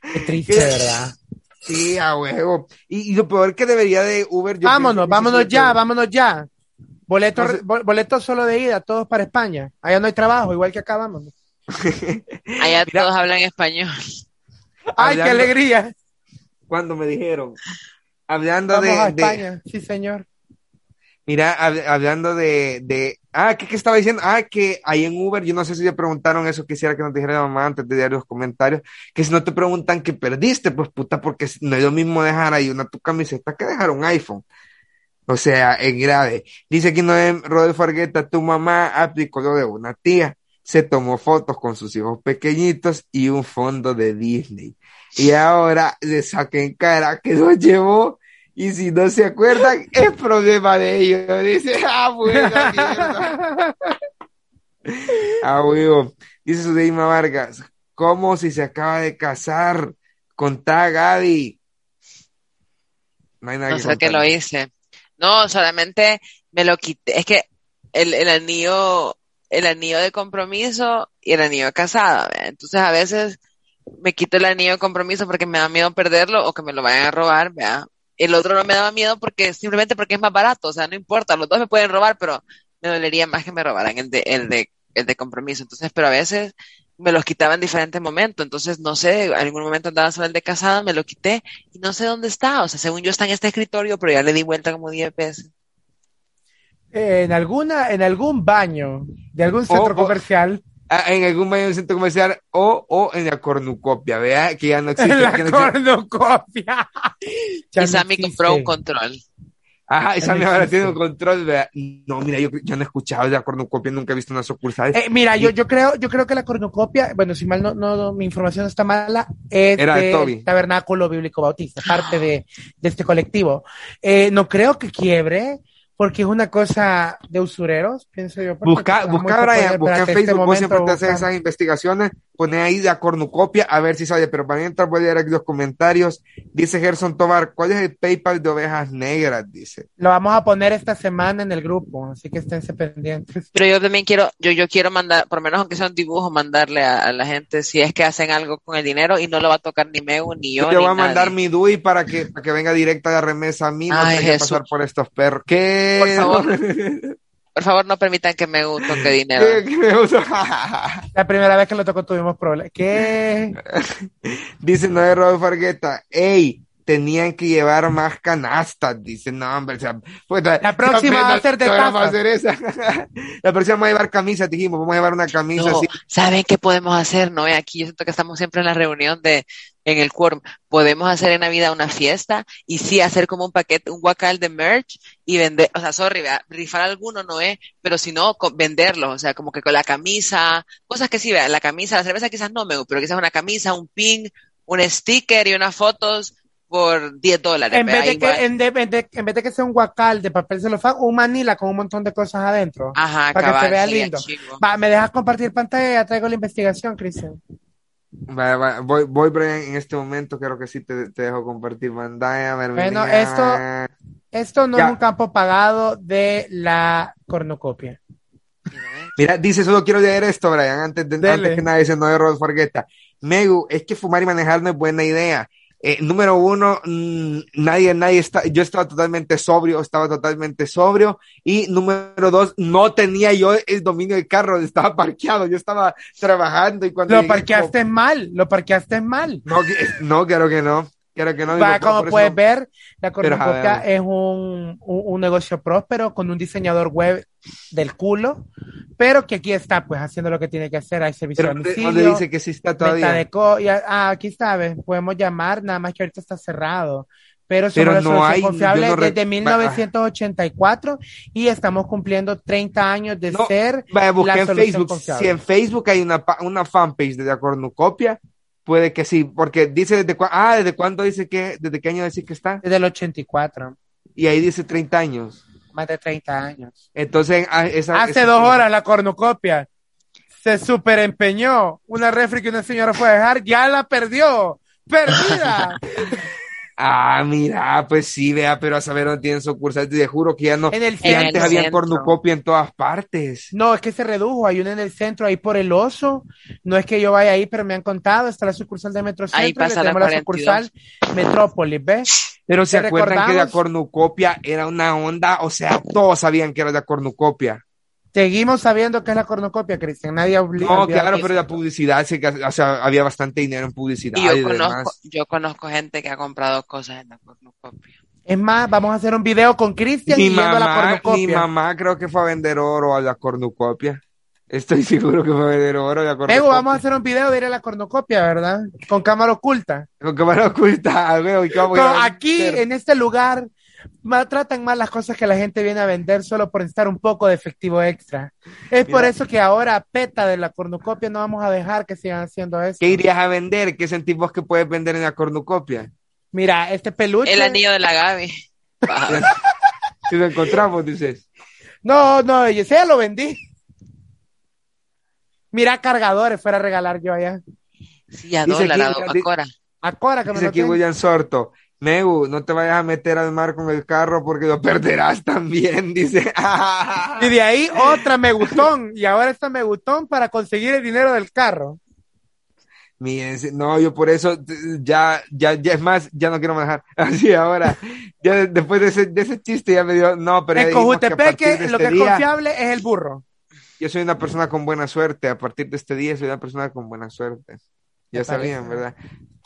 Qué triste, ¿verdad? Sí, a huevo. Y, y lo peor que debería de Uber. yo Vámonos, vámonos ya, vámonos ya. Boletos solo de ida, todos para España. Allá no hay trabajo, igual que acá, vámonos. Allá Mira. todos hablan español. ¡Ay, qué alegría! Cuando me dijeron, hablando Vamos de, a de- España, sí, señor. Mira, hab- hablando de, de, ah, ¿qué, qué estaba diciendo? Ah, que ahí en Uber, yo no sé si le preguntaron eso, quisiera que nos dijera la mamá antes de dar los comentarios, que si no te preguntan que perdiste, pues puta, porque no es lo mismo dejar ahí una tu camiseta que dejar un iPhone. O sea, es grave. Dice aquí no Rodolfo Argueta, tu mamá aplicó lo de una tía. Se tomó fotos con sus hijos pequeñitos y un fondo de Disney. Y ahora le saquen cara que lo llevó. Y si no se acuerdan, es problema de ellos. Dice, ah, bueno. Ah, huevo. Dice Sudeima Vargas, ¿cómo si se acaba de casar? Contá, Gaby. No hay nada No que sé lo hice. No, solamente me lo quité. Es que el, el anillo, el anillo de compromiso y el anillo de casada, ¿vea? Entonces a veces me quito el anillo de compromiso porque me da miedo perderlo o que me lo vayan a robar, ¿vea? El otro no me daba miedo porque simplemente porque es más barato, o sea, no importa, los dos me pueden robar, pero me dolería más que me robaran el de, el de, el de compromiso. Entonces, pero a veces me los quitaba en diferentes momentos. Entonces, no sé, en algún momento andaba solo el de casada, me lo quité y no sé dónde está. O sea, según yo está en este escritorio, pero ya le di vuelta como 10 veces. En alguna, en algún baño de algún centro comercial. Ah, en algún baño del centro comercial o, o en la cornucopia, vea que ya no existe. En la no existe. cornucopia. Ya y no Sammy compró un control. Ajá, esa no me ahora tiene un control, vea. No, mira, yo, yo no he escuchado de la cornucopia, nunca he visto una sucursal. Eh, mira, yo, yo creo, yo creo que la cornucopia, bueno, si mal no, no, no, mi información está mala, es Era de del Toby. Tabernáculo Bíblico Bautista, parte de, de este colectivo. Eh, no creo que quiebre, porque es una cosa de usureros, pienso yo. Busca, busca, Brian, busca este Facebook, vos momento, siempre te haces esas investigaciones, pone ahí la cornucopia a ver si sale, pero para mientras voy a leer aquí los comentarios, dice Gerson Tobar, ¿cuál es el PayPal de ovejas negras? Dice. Lo vamos a poner esta semana en el grupo, así que esténse pendientes. Pero yo también quiero, yo, yo quiero mandar, por lo menos aunque sea un dibujo, mandarle a, a la gente si es que hacen algo con el dinero y no lo va a tocar ni Meu, ni yo, Yo ni voy a mandar nadie. mi DUI para que, para que venga directa la remesa a mí, no Ay, tenga que pasar por estos perros. ¿Qué? Por favor. Por favor, no permitan que Meu toque dinero. ¿Qué- qué me uso? La primera vez que lo tocó tuvimos problemas. ¿Qué? Dice Noé Rodolfo Argueta, ey, tenían que llevar más canastas, dice, no, hombre, o sea, puta, La próxima va a ser de tazas. hacer esa. La próxima vamos a llevar camisas, dijimos, vamos a llevar una camisa No, así. ¿saben qué podemos hacer? No, Eh, aquí yo siento que estamos siempre en la reunión de, en el quórum. Podemos hacer en Navidad una fiesta y sí hacer como un paquete, un guacal de merch y vender, o sea, sorry, rifar alguno no es, pero si no, venderlo, o sea, como que con la camisa, cosas que sí, vea, la camisa, la cerveza quizás no me, pero quizás una camisa, un pin, un sticker y unas fotos por 10 dólares. En vea, vez, de que, en, de- en de- en vez de que sea un guacal de papel celofán, un manila con un montón de cosas adentro. Ajá, para que se vea lindo. Va, ¿me dejas compartir pantalla? Ya traigo la investigación, Cristian. Va, va, voy, voy, Brian, en este momento creo que sí te, te dejo compartir pantalla. Bueno, esto- Esto no Ya. es un campo pagado de la cornucopia. Mira, dice, solo quiero leer esto, Brian, antes, de, antes que nada, dice Noé Rodolfo Argueta. Megu, es que fumar y manejar no es buena idea. Eh, número uno, mm, nadie, nadie está, yo estaba totalmente sobrio, estaba totalmente sobrio. Y número dos, no tenía yo el dominio del carro, estaba parqueado, yo estaba trabajando y cuando Lo llegué, parqueaste mal, lo parqueaste mal. no, no, claro que no, claro que no. Digo, como eso puedes no- ver, la cornucopia es un, un, un negocio próspero con un diseñador web del culo, pero que aquí está, pues, haciendo lo que tiene que hacer. Hay servicio Pero donde dice que sí está todavía. de ya- ah, aquí está, ves, podemos llamar, nada más que ahorita está cerrado. Pero Pero no hay, confiable no desde 1984 y estamos cumpliendo 30 años de No, ser Vaya, la en Facebook. confiable. Si en Facebook hay una, una fanpage de la cornucopia, puede que sí, porque dice desde cuándo, ah, desde cuándo dice que, desde qué año dice que está, Desde el 84, y ahí dice 30 años. más de 30 años. Entonces, ah, esa, Hace esa- dos horas la cornucopia se superempeñó. Una refri que una señora fue a dejar, ya la perdió. ¡Perdida! Ah, mira, pues sí, vea, pero a saber dónde tienen sucursal, te juro que ya no, en el que antes el había cornucopia en todas partes. No, es que se redujo. Hay una en el centro, ahí por el oso. No es que yo vaya ahí, pero me han contado. Está la sucursal de Metrocentro. Ahí pasa la tenemos la 42. sucursal Metrópolis, ¿ves? Pero se ¿Te acuerdan que la cornucopia era una onda, o sea, todos sabían que era la cornucopia. Seguimos sabiendo que es la cornucopia, Cristian. Nadie obliga. No, claro, pero la publicidad, sí que- o sea, había bastante dinero en publicidad Y yo y conozco, demás. yo conozco gente que ha comprado cosas en la cornucopia. Es más, vamos a hacer un video con Cristian yendo a la mamá, mi cornucopia. mamá creo que fue a vender oro a la cornucopia. Estoy seguro que fue a vender oro a la cornucopia. Ego, vamos a hacer un video de ir a la cornucopia, ¿verdad? Con cámara oculta. Con cámara oculta, y cómo Pero iba a aquí, en este lugar, maltratan más las cosas que la gente viene a vender solo por estar un poco de efectivo extra. Es por eso que ahora, peta de la cornucopia, no vamos a dejar que sigan haciendo eso. ¿Qué irías a vender? ¿Qué sentís vos que puedes vender en la cornucopia? Mira, este peluche. El anillo de la Gaby. Si lo encontramos, dices. No, no, yo ya lo vendí. Mira, cargadores fuera a regalar yo allá. Sí, a dólar, a, Cora. A Cora que me Dice lo aquí. William Sorto. Negu, no te vayas a meter al mar con el carro porque lo perderás también, dice. Y de ahí otra me gustón. Y ahora esta me gustón para conseguir el dinero del carro. Miren, no, yo por eso t- ya, ya, ya es más, ya no quiero manejar. Así ahora, ya de- después de ese, de ese chiste ya me dio, no, pero En Cojutepeque lo este que es día, confiable es el burro. yo soy una persona con buena suerte. A partir de este día soy una persona con buena suerte. Ya sabían. ¿verdad?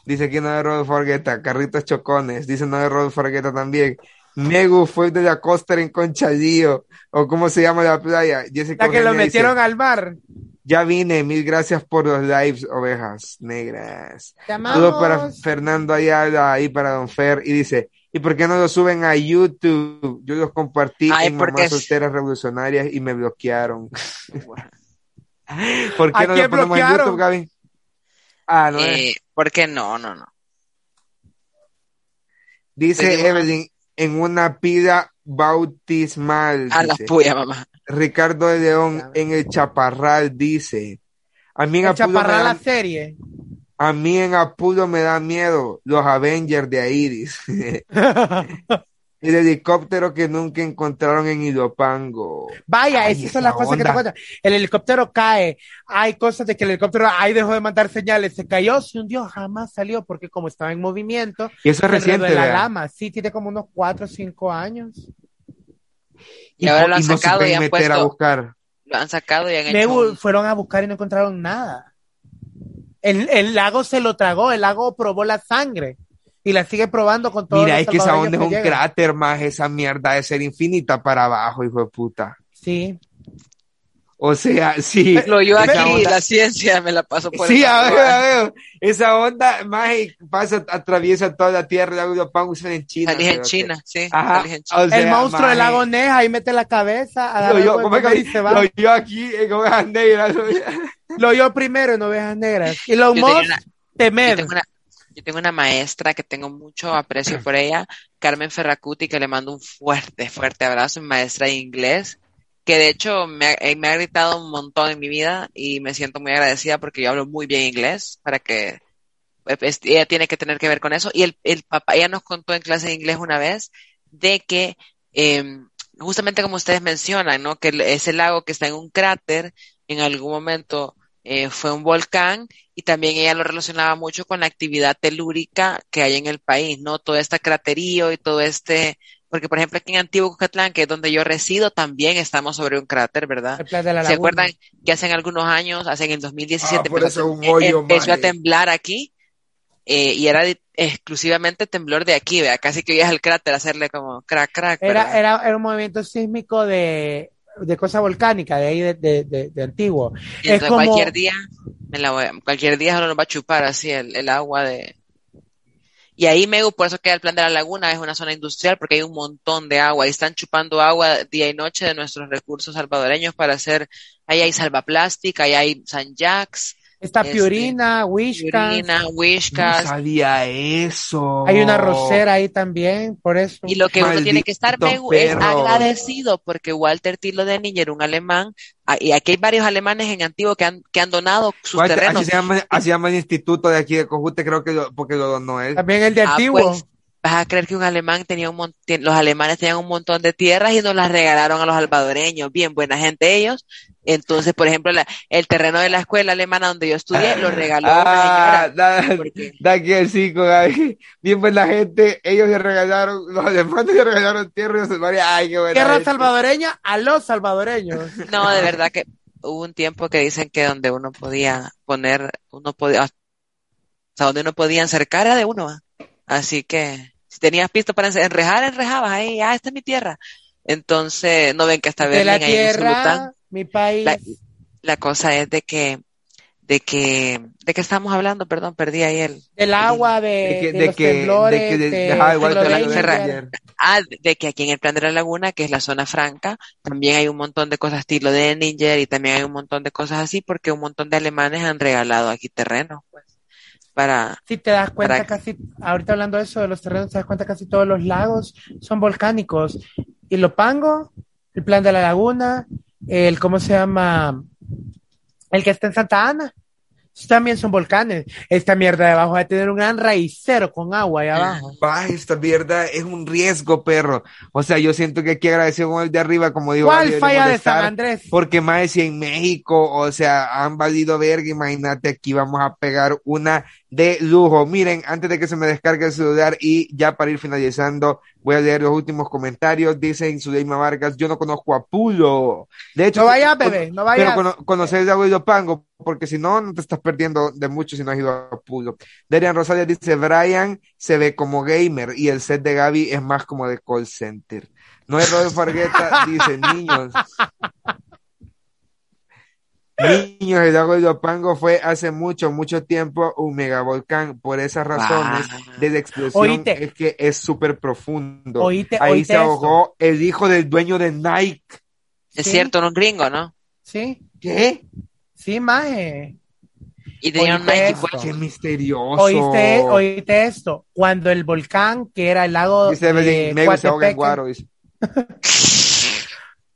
Dice aquí no de Rodolfo Argueta, carritos chocones. Dice no de Rodolfo Argueta también. Negu fue de la costa en Conchadío, o cómo se llama la playa. Jessica La que lo dice, metieron al mar. Ya vine, mil gracias por los lives, ovejas negras. Saludos para. Fernando Ayala y para Don Fer. Y dice, ¿y por qué no lo suben a YouTube? Yo los compartí Ay, en porque Mamás es- Solteras Revolucionarias y me bloquearon. ¿Por qué ¿A no lo ponemos en? YouTube, Gaby? Ah, no. Eh, ¿Por qué no? No, no. Dice Evelyn, en una pida bautismal. A la dice. puya, mamá. Ricardo de León en el Chaparral dice, a mí en El chaparral la serie. A mí en Apuro me da miedo los Avengers de Iris. El helicóptero que nunca encontraron en Ilopango. Vaya, Ay, esas son las cosas que te cuentan. El helicóptero cae. Hay cosas de que el helicóptero ahí dejó de mandar señales. Se cayó, se hundió, jamás salió porque como estaba en movimiento, Y eso es reciente, en la ¿verdad? lama. Sí, tiene como unos 4 o 5 años. Y ahora lo han no se sacado y pueden han meter a puesto- buscar. Lo han sacado y han Me hecho fueron a buscar y no encontraron nada. El, el lago se lo tragó, el lago probó la sangre y la sigue probando con todo. Mira, es que esa onda es un cráter más, esa mierda de ser infinita para abajo, hijo de puta. Sí. O sea, sí. Lo yo aquí, onda- la ciencia me la paso por Sí, el a ver, a ver. Esa onda más pasa, atraviesa toda la tierra, la Ilopango y sale en China. Salís en que- China, sí. Ajá. salís en China. o el monstruo del maje. lago Neja ahí mete la cabeza, Lo yo, de ¿cómo es que y se va. lo yo aquí en ovejas negras? Lo yo primero en ovejas negras. Y los Yo temer. tengo, una, yo tengo una maestra que tengo mucho aprecio por ella, Carmen Ferracuti, que le mando un fuerte, fuerte abrazo, mi maestra de inglés, que de hecho me ha, eh, me ha gritado un montón en mi vida y me siento muy agradecida porque yo hablo muy bien inglés, para que eh, pues, ella tiene que tener que ver con eso. Y el, el papá, ella nos contó en clase de inglés una vez de que eh, justamente como ustedes mencionan, ¿no? Que ese lago que está en un cráter, en algún momento eh, fue un volcán y también ella lo relacionaba mucho con la actividad telúrica que hay en el país, ¿no? Todo este craterío y todo este, porque por ejemplo aquí en Antiguo Cucatlán, que es donde yo resido, también estamos sobre un cráter, ¿verdad? El plan de la ¿Se acuerdan que hace algunos años, hace en el 2017, Ah, por empezó, eso es un hoyo, empezó a temblar aquí eh, y era de- exclusivamente temblor de aquí, ¿vea? Casi que oías el cráter hacerle como crack, crack. Era, ¿verdad? era, era un movimiento sísmico de, de cosa volcánica, de ahí de, de, de- de antiguo. Y es como- cualquier día, me la voy a- cualquier día solo nos va a chupar así el, el agua de... Y ahí Megu, por eso queda el plan de la laguna, es una zona industrial porque hay un montón de agua y están chupando agua día y noche de nuestros recursos salvadoreños para hacer, ahí hay salvaplástica, ahí hay San Jacks, Está Este, Piurina, Wishka, Purina, No Wishkas, sabía eso. hay una rosera ahí también, por eso. Y lo que uno tiene que estar, Maldito Megu, es perro. agradecido porque Walter Tilo de Niño era un alemán, ah, y aquí hay varios alemanes en Antiguo que han, que han donado sus ¿Cuál te- terrenos. Así se, llama, así se llama el instituto de aquí de Cojute, creo que lo- porque lo donó él. También el de Ah, antiguo. pues, vas a creer que un alemán tenía un montón, los alemanes tenían un montón de tierras y nos las regalaron a los salvadoreños, bien buena gente ellos. Entonces, por ejemplo, la- el terreno de la escuela alemana donde yo estudié lo regaló Ah, una da, señora. porque- da aquí el cinco, Gaby. Bien buena gente, ellos le regalaron, los alemanes le regalaron tierra y los salvadoreños, ay, qué buena Tierra gente. salvadoreña a los salvadoreños. No, de verdad que hubo un tiempo que dicen que donde uno podía poner, uno podía, o sea, donde uno podía acercar era de uno. Así que Si tenías pisto para enrejar, enrejabas ahí, ah, esta es mi tierra. Entonces, no ven que hasta De la Berlín ahí en tierra, Zulután. mi país. La, la cosa es de que, de que, de que estamos hablando, perdón, perdí ahí el, del agua, de, De que- de de los que- de temblores, que de- de- ajá, igual. Ah, de que aquí en el plan de la laguna, que es la zona franca, también hay un montón de cosas estilo de y también hay un montón de cosas así porque un montón de alemanes han regalado aquí terrenos, pues, para, Si te das cuenta, Para- casi, ahorita hablando de eso, de los terrenos, te das cuenta casi todos los lagos son volcánicos. Y Lopango, el plan de la laguna, el, ¿cómo se llama? El que está en Santa Ana. También son volcanes. Esta mierda de abajo va a tener un gran raicero con agua ahí abajo. Va, esta mierda es un riesgo, perro. O sea, yo siento que aquí agradecido con el de arriba, como digo, ¿Cuál falla de San Andrés? Porque más si en México, o sea, han valido verga, imagínate, aquí vamos a pegar una de lujo. Miren, antes de que se me descargue el celular y ya para ir finalizando, voy a leer los últimos comentarios. Dicen Suleima Vargas, yo no conozco a Pulo. De hecho, No vayas, con- bebé, no pero vayas. cono- conocer agua y Pango, porque si no, no te estás perdiendo de mucho si no has ido a Pulo. Darian Rosales dice, Brian se ve como gamer y el set de Gaby es más como de call center. No es Rodolfo Argueta, dice, niños. Niños, el lago de Lopango fue hace mucho, mucho tiempo un megavolcán. Por esas razones Wow. de la explosión es que es súper profundo. Ahí se ahogó el hijo del dueño de Nike. es Sí. cierto, un gringo, ¿no? Sí, ¿Qué? Sí, maje. Y tenían Oíste Nike, esto. Qué misterioso. Oíste, oíste esto. Cuando el volcán, que era el lago Dice de Coatepeque, Guaro. dice.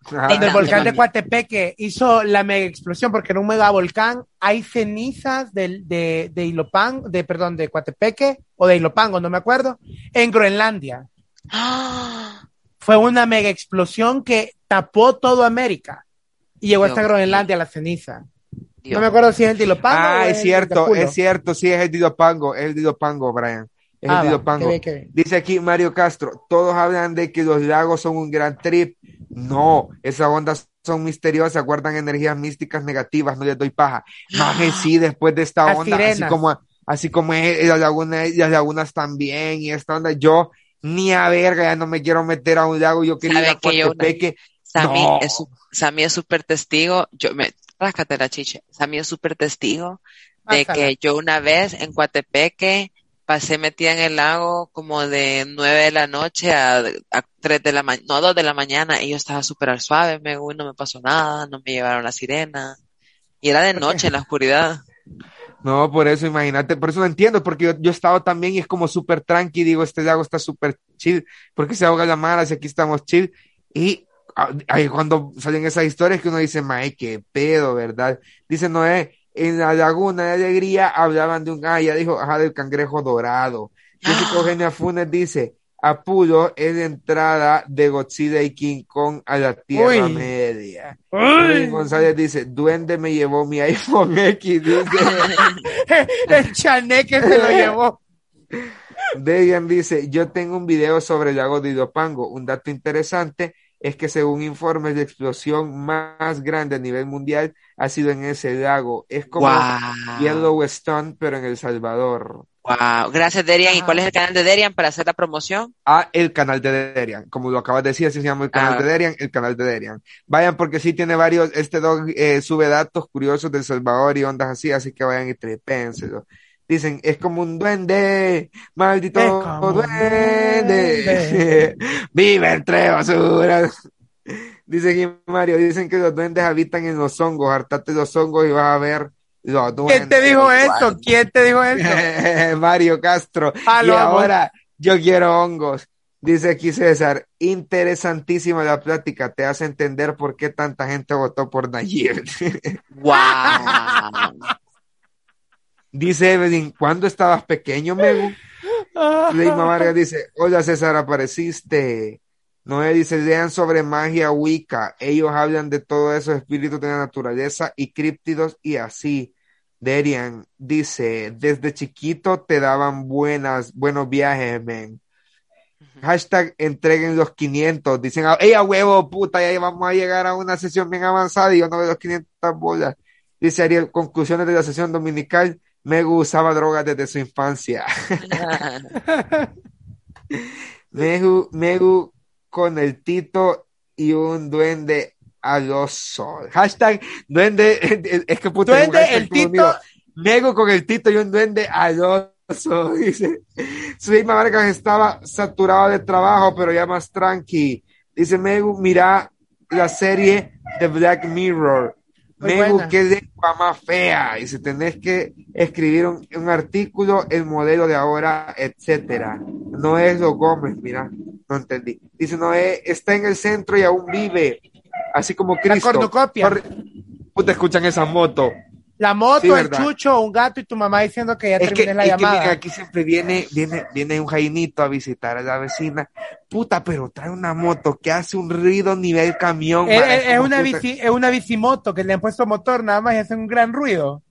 Ajá. Cuando el volcán de. Coatepeque hizo la mega explosión, porque era un mega volcán, hay cenizas del, de, de Ilopango, de, perdón, de Coatepeque, o de Ilopango, no me acuerdo, en Groenlandia. ¡Ah! Fue una mega explosión que tapó todo América. Y llegó Dios hasta Groenlandia la ceniza. Dios. No me acuerdo si es el de Ilopango. o Ah, es cierto, es cierto, sí, es el Didopango, es el Didopango, Brian. Es Ah, el va, Didopango. qué bien, qué bien. Dice aquí Mario Castro, todos hablan de que los lagos son un gran trip. No, esas ondas son misteriosas, guardan energías místicas negativas, no les doy paja. Más que sí, después de esta Las onda, así como, así como es la laguna, las lagunas también, y esta onda, yo ni a verga, ya no me quiero meter a un lago, yo quería ir a ¿Sabe que yo una- Coatepeque. Sammy No. es, su- Sammy es súper testigo. Yo me, ráscate la chicha. Sammy es súper testigo de que yo una vez en Coatepeque pasé metida en el lago como de nueve de la noche a, a tres de la mañana, no, dos de la mañana, y yo estaba súper al suave, me, uy, no me pasó nada, no me llevaron la sirena. Y era de noche en la oscuridad. No, por eso, imagínate, por eso no entiendo, porque yo, yo he estado también y es como súper tranqui, digo, este lago está súper chill, porque se ahoga la mara si aquí estamos chill, y ahí cuando salen esas historias que uno dice, mae, qué pedo, ¿verdad? Dice Noé, en la laguna de alegría hablaban de un, ah, ya dijo, ajá, del cangrejo dorado. Jessica Eugenia Funes dice, Apuro es la entrada de Godzilla y King Kong a la Tierra Uy. Media. Uy. González dice, Duende me llevó mi iPhone X, dice. el chaneque se lo llevó. Debian dice, yo tengo un video sobre el lago de Ilopango. Un dato interesante es que según informes de explosión más grande a nivel mundial ha sido en ese lago. Es como Wow. Yellowstone, pero en El Salvador. Wow. Gracias, Derian. ¿Y cuál es el canal de Derian para hacer la promoción? a el canal de Derian. Como lo acabas de decir, así se llama el canal Ah. de Derian, el canal de Derian. Vayan porque sí tiene varios, este dog eh, sube datos curiosos del Salvador y ondas así, así que vayan y trepénselo. Dicen, es como un duende, maldito duende, duende. vive entre basuras. Dice aquí Mario, dicen que los duendes habitan en los hongos, hartate los hongos y vas a ver los duendes. ¿Quién te dijo eso? ¿Quién te dijo eso? Mario Castro. Ah, y ahora yo quiero hongos. Dice aquí César, interesantísima la plática, te hace entender por qué tanta gente votó por Nayib. Wow. Dice Evelyn, ¿cuándo estabas pequeño, Megu? Leima Vargas dice, hola César, apareciste. Noé dice, lean sobre magia Wicca. Ellos hablan de todos esos espíritus de la naturaleza y críptidos y así. Derian dice, desde chiquito te daban buenas, buenos viajes, men. Hashtag entreguen los 500. Dicen, ¡ey, a huevo, puta! Ya vamos a llegar a una sesión bien avanzada y yo no veo los 500 bolas. Dice Ariel, conclusiones de la sesión dominical. Megu usaba drogas desde su infancia. Megu, Megu con el Tito y un duende a los sol. Hashtag duende, es que puta. Duende, el Tito. mío. Megu con el Tito y un duende a los sol, dice. Su misma Vargas estaba saturado de trabajo, pero ya más tranqui. Dice Megu, mira la serie de Black Mirror. Megu, buena. qué lengua más fea. Y si tenés que escribir un, un artículo, el modelo de ahora, etcétera. No es lo Gómez, mira, no entendí. Dice, no es, está en el centro y aún vive. Así como Cristo. cornucopia. Corre- Puta, escuchan esa moto. La moto, Sí, el chucho, un gato y tu mamá diciendo que ya Es que, terminé la es que, llamada. mira, aquí siempre viene, viene, viene un jainito a visitar a la vecina. Puta, pero trae una moto que hace un ruido nivel camión. Es, es- es una bici, es una bicimoto que le han puesto motor nada más y hacen un gran ruido.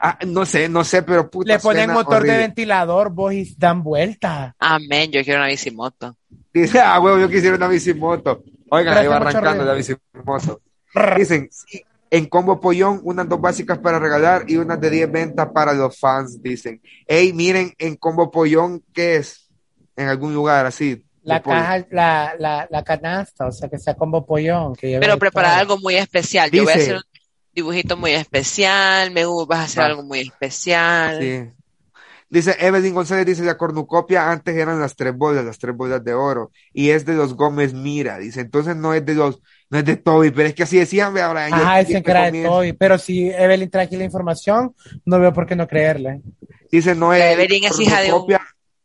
Ah, no sé, no sé, pero puta. Le ponen suena motor de ventilador, vos y dan vuelta. Amén, yo quiero una bicimoto. Dice, ah, huevo, yo quisiera una bicimoto. Oigan, ahí va arrancando la bicimoto. Dicen, sí, en combo pollón, unas dos básicas para regalar y unas de 10 ventas para los fans, dicen. Ey, miren, en combo pollón, ¿qué es? En algún lugar así. La caja, la, la, la canasta, o sea que sea combo pollón. Que Pero preparar algo muy especial. Yo voy a hacer un dibujito muy especial. Me vas a hacer Va. algo muy especial. Sí. Dice Evelyn González, dice la cornucopia antes eran las tres bolas, las tres bolas de oro, y es de los Gómez Mira, dice, entonces no es de los, no es de Toby, pero es que así decían, vea, yo- Ajá, dicen que era de. Toby. Pero si Evelyn trae aquí la información, no veo por qué no creerle. Dice Noé, La Evelyn es hija de un- cornucopia,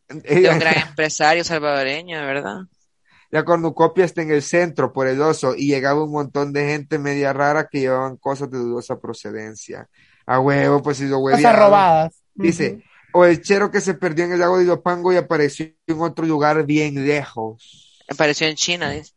De un gran empresario salvadoreño, de verdad. la cornucopia está en el centro por el oso, y llegaba un montón de gente media rara que llevaban cosas de dudosa procedencia. A huevo, pues si lo Cosas hueveaban. robadas. Dice, o el chero que se perdió en el lago de Ilopango y apareció en otro lugar bien lejos. Apareció en China, dice.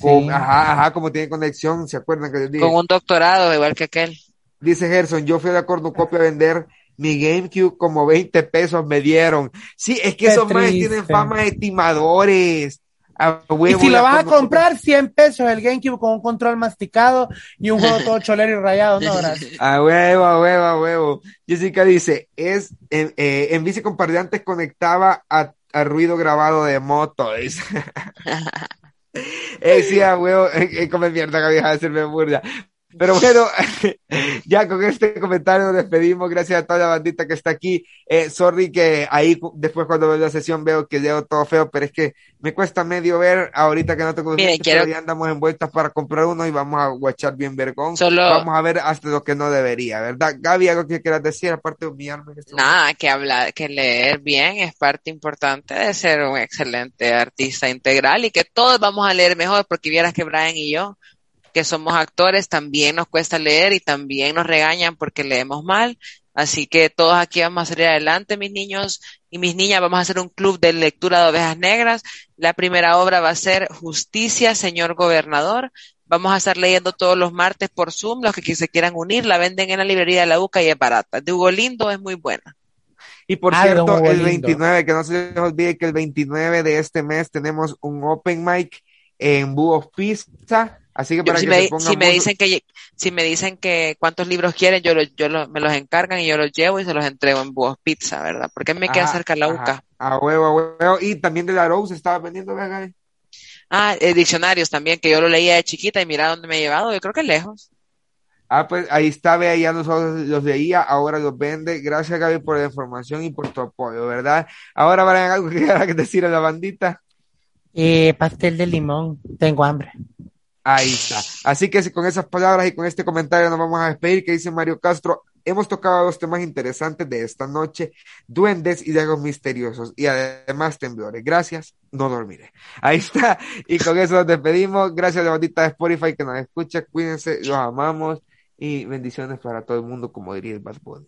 Con- Sí. ajá, ajá, como tiene conexión, ¿se acuerdan que les dije? Con un doctorado, igual que aquel. Dice Gerson, yo fui a la cornucopia a vender mi GameCube como 20 pesos me dieron. Sí, es que Qué esos más tienen fama de timadores. A Y si lo vas a comprar, 100 pesos el GameCube con un control masticado y un juego todo cholero y rayado, no, gracias. A huevo, a huevo, a huevo. Jessica dice, es en, eh, en bici con parlantes conectaba a, a ruido grabado de moto. Dice. Eh, sí, a huevo, eh, eh, come mierda que vieja de hacerme burla. Pero bueno, ya con este comentario nos despedimos. Gracias a toda la bandita que está aquí. Eh, sorry que ahí después cuando veo la sesión veo que llevo todo feo, pero es que me cuesta medio ver ahorita que no tengo Miren, quiero- ya andamos envueltas para comprar uno y vamos a guachar bien vergón. Solo- Vamos a ver hasta lo que no debería, ¿verdad? Gaby, algo que quieras decir aparte de humillarme. en este? Nada, que hablar, que leer bien es parte importante de ser un excelente artista integral y que todos vamos a leer mejor, porque vieras que Brian y yo, que somos actores, también nos cuesta leer y también nos regañan porque leemos mal. Así que todos aquí vamos a salir adelante, mis niños y mis niñas. Vamos a hacer un club de lectura de ovejas negras. La primera obra va a ser Justicia, señor gobernador. Vamos a estar leyendo todos los martes por Zoom. Los que se quieran unir, la venden en la librería de la UCA y es barata. De Hugo Lindo es muy buena. Y por Ah, cierto, el Lindo. 29, que no se les olvide que el 29 de este mes tenemos un open mic en Búhos Pizza. Así que Yo- para si, que me, se pongan si me muy- dicen que si me dicen que cuántos libros quieren, yo, lo- yo lo- me los encargan y yo los llevo y se los entrego en Búhos Pizza, ¿verdad? Porque me queda Ajá, cerca la UCA. A huevo, a huevo. Y también de la Rose estaba vendiendo, ¿verdad, Gaby? Ah, eh, diccionarios también, que yo lo leía de chiquita y mira dónde me he llevado, yo creo que lejos. Ah, pues ahí está, vea, ya nosotros los leía, ahora los vende. Gracias, Gaby, por la información y por tu apoyo, ¿verdad? Ahora, Brian, algo que quieras decir a la bandita. Eh, pastel de limón, tengo hambre. Ahí está. Así que con esas palabras y con este comentario nos vamos a despedir, que dice Mario Castro, hemos tocado dos temas interesantes de esta noche, duendes y lagos misteriosos, y además temblores. Gracias, no dormiré. Ahí está. Y con eso nos despedimos. Gracias a la bandita de Spotify que nos escucha. Cuídense, los amamos y bendiciones para todo el mundo, como diría el Bad Bunny.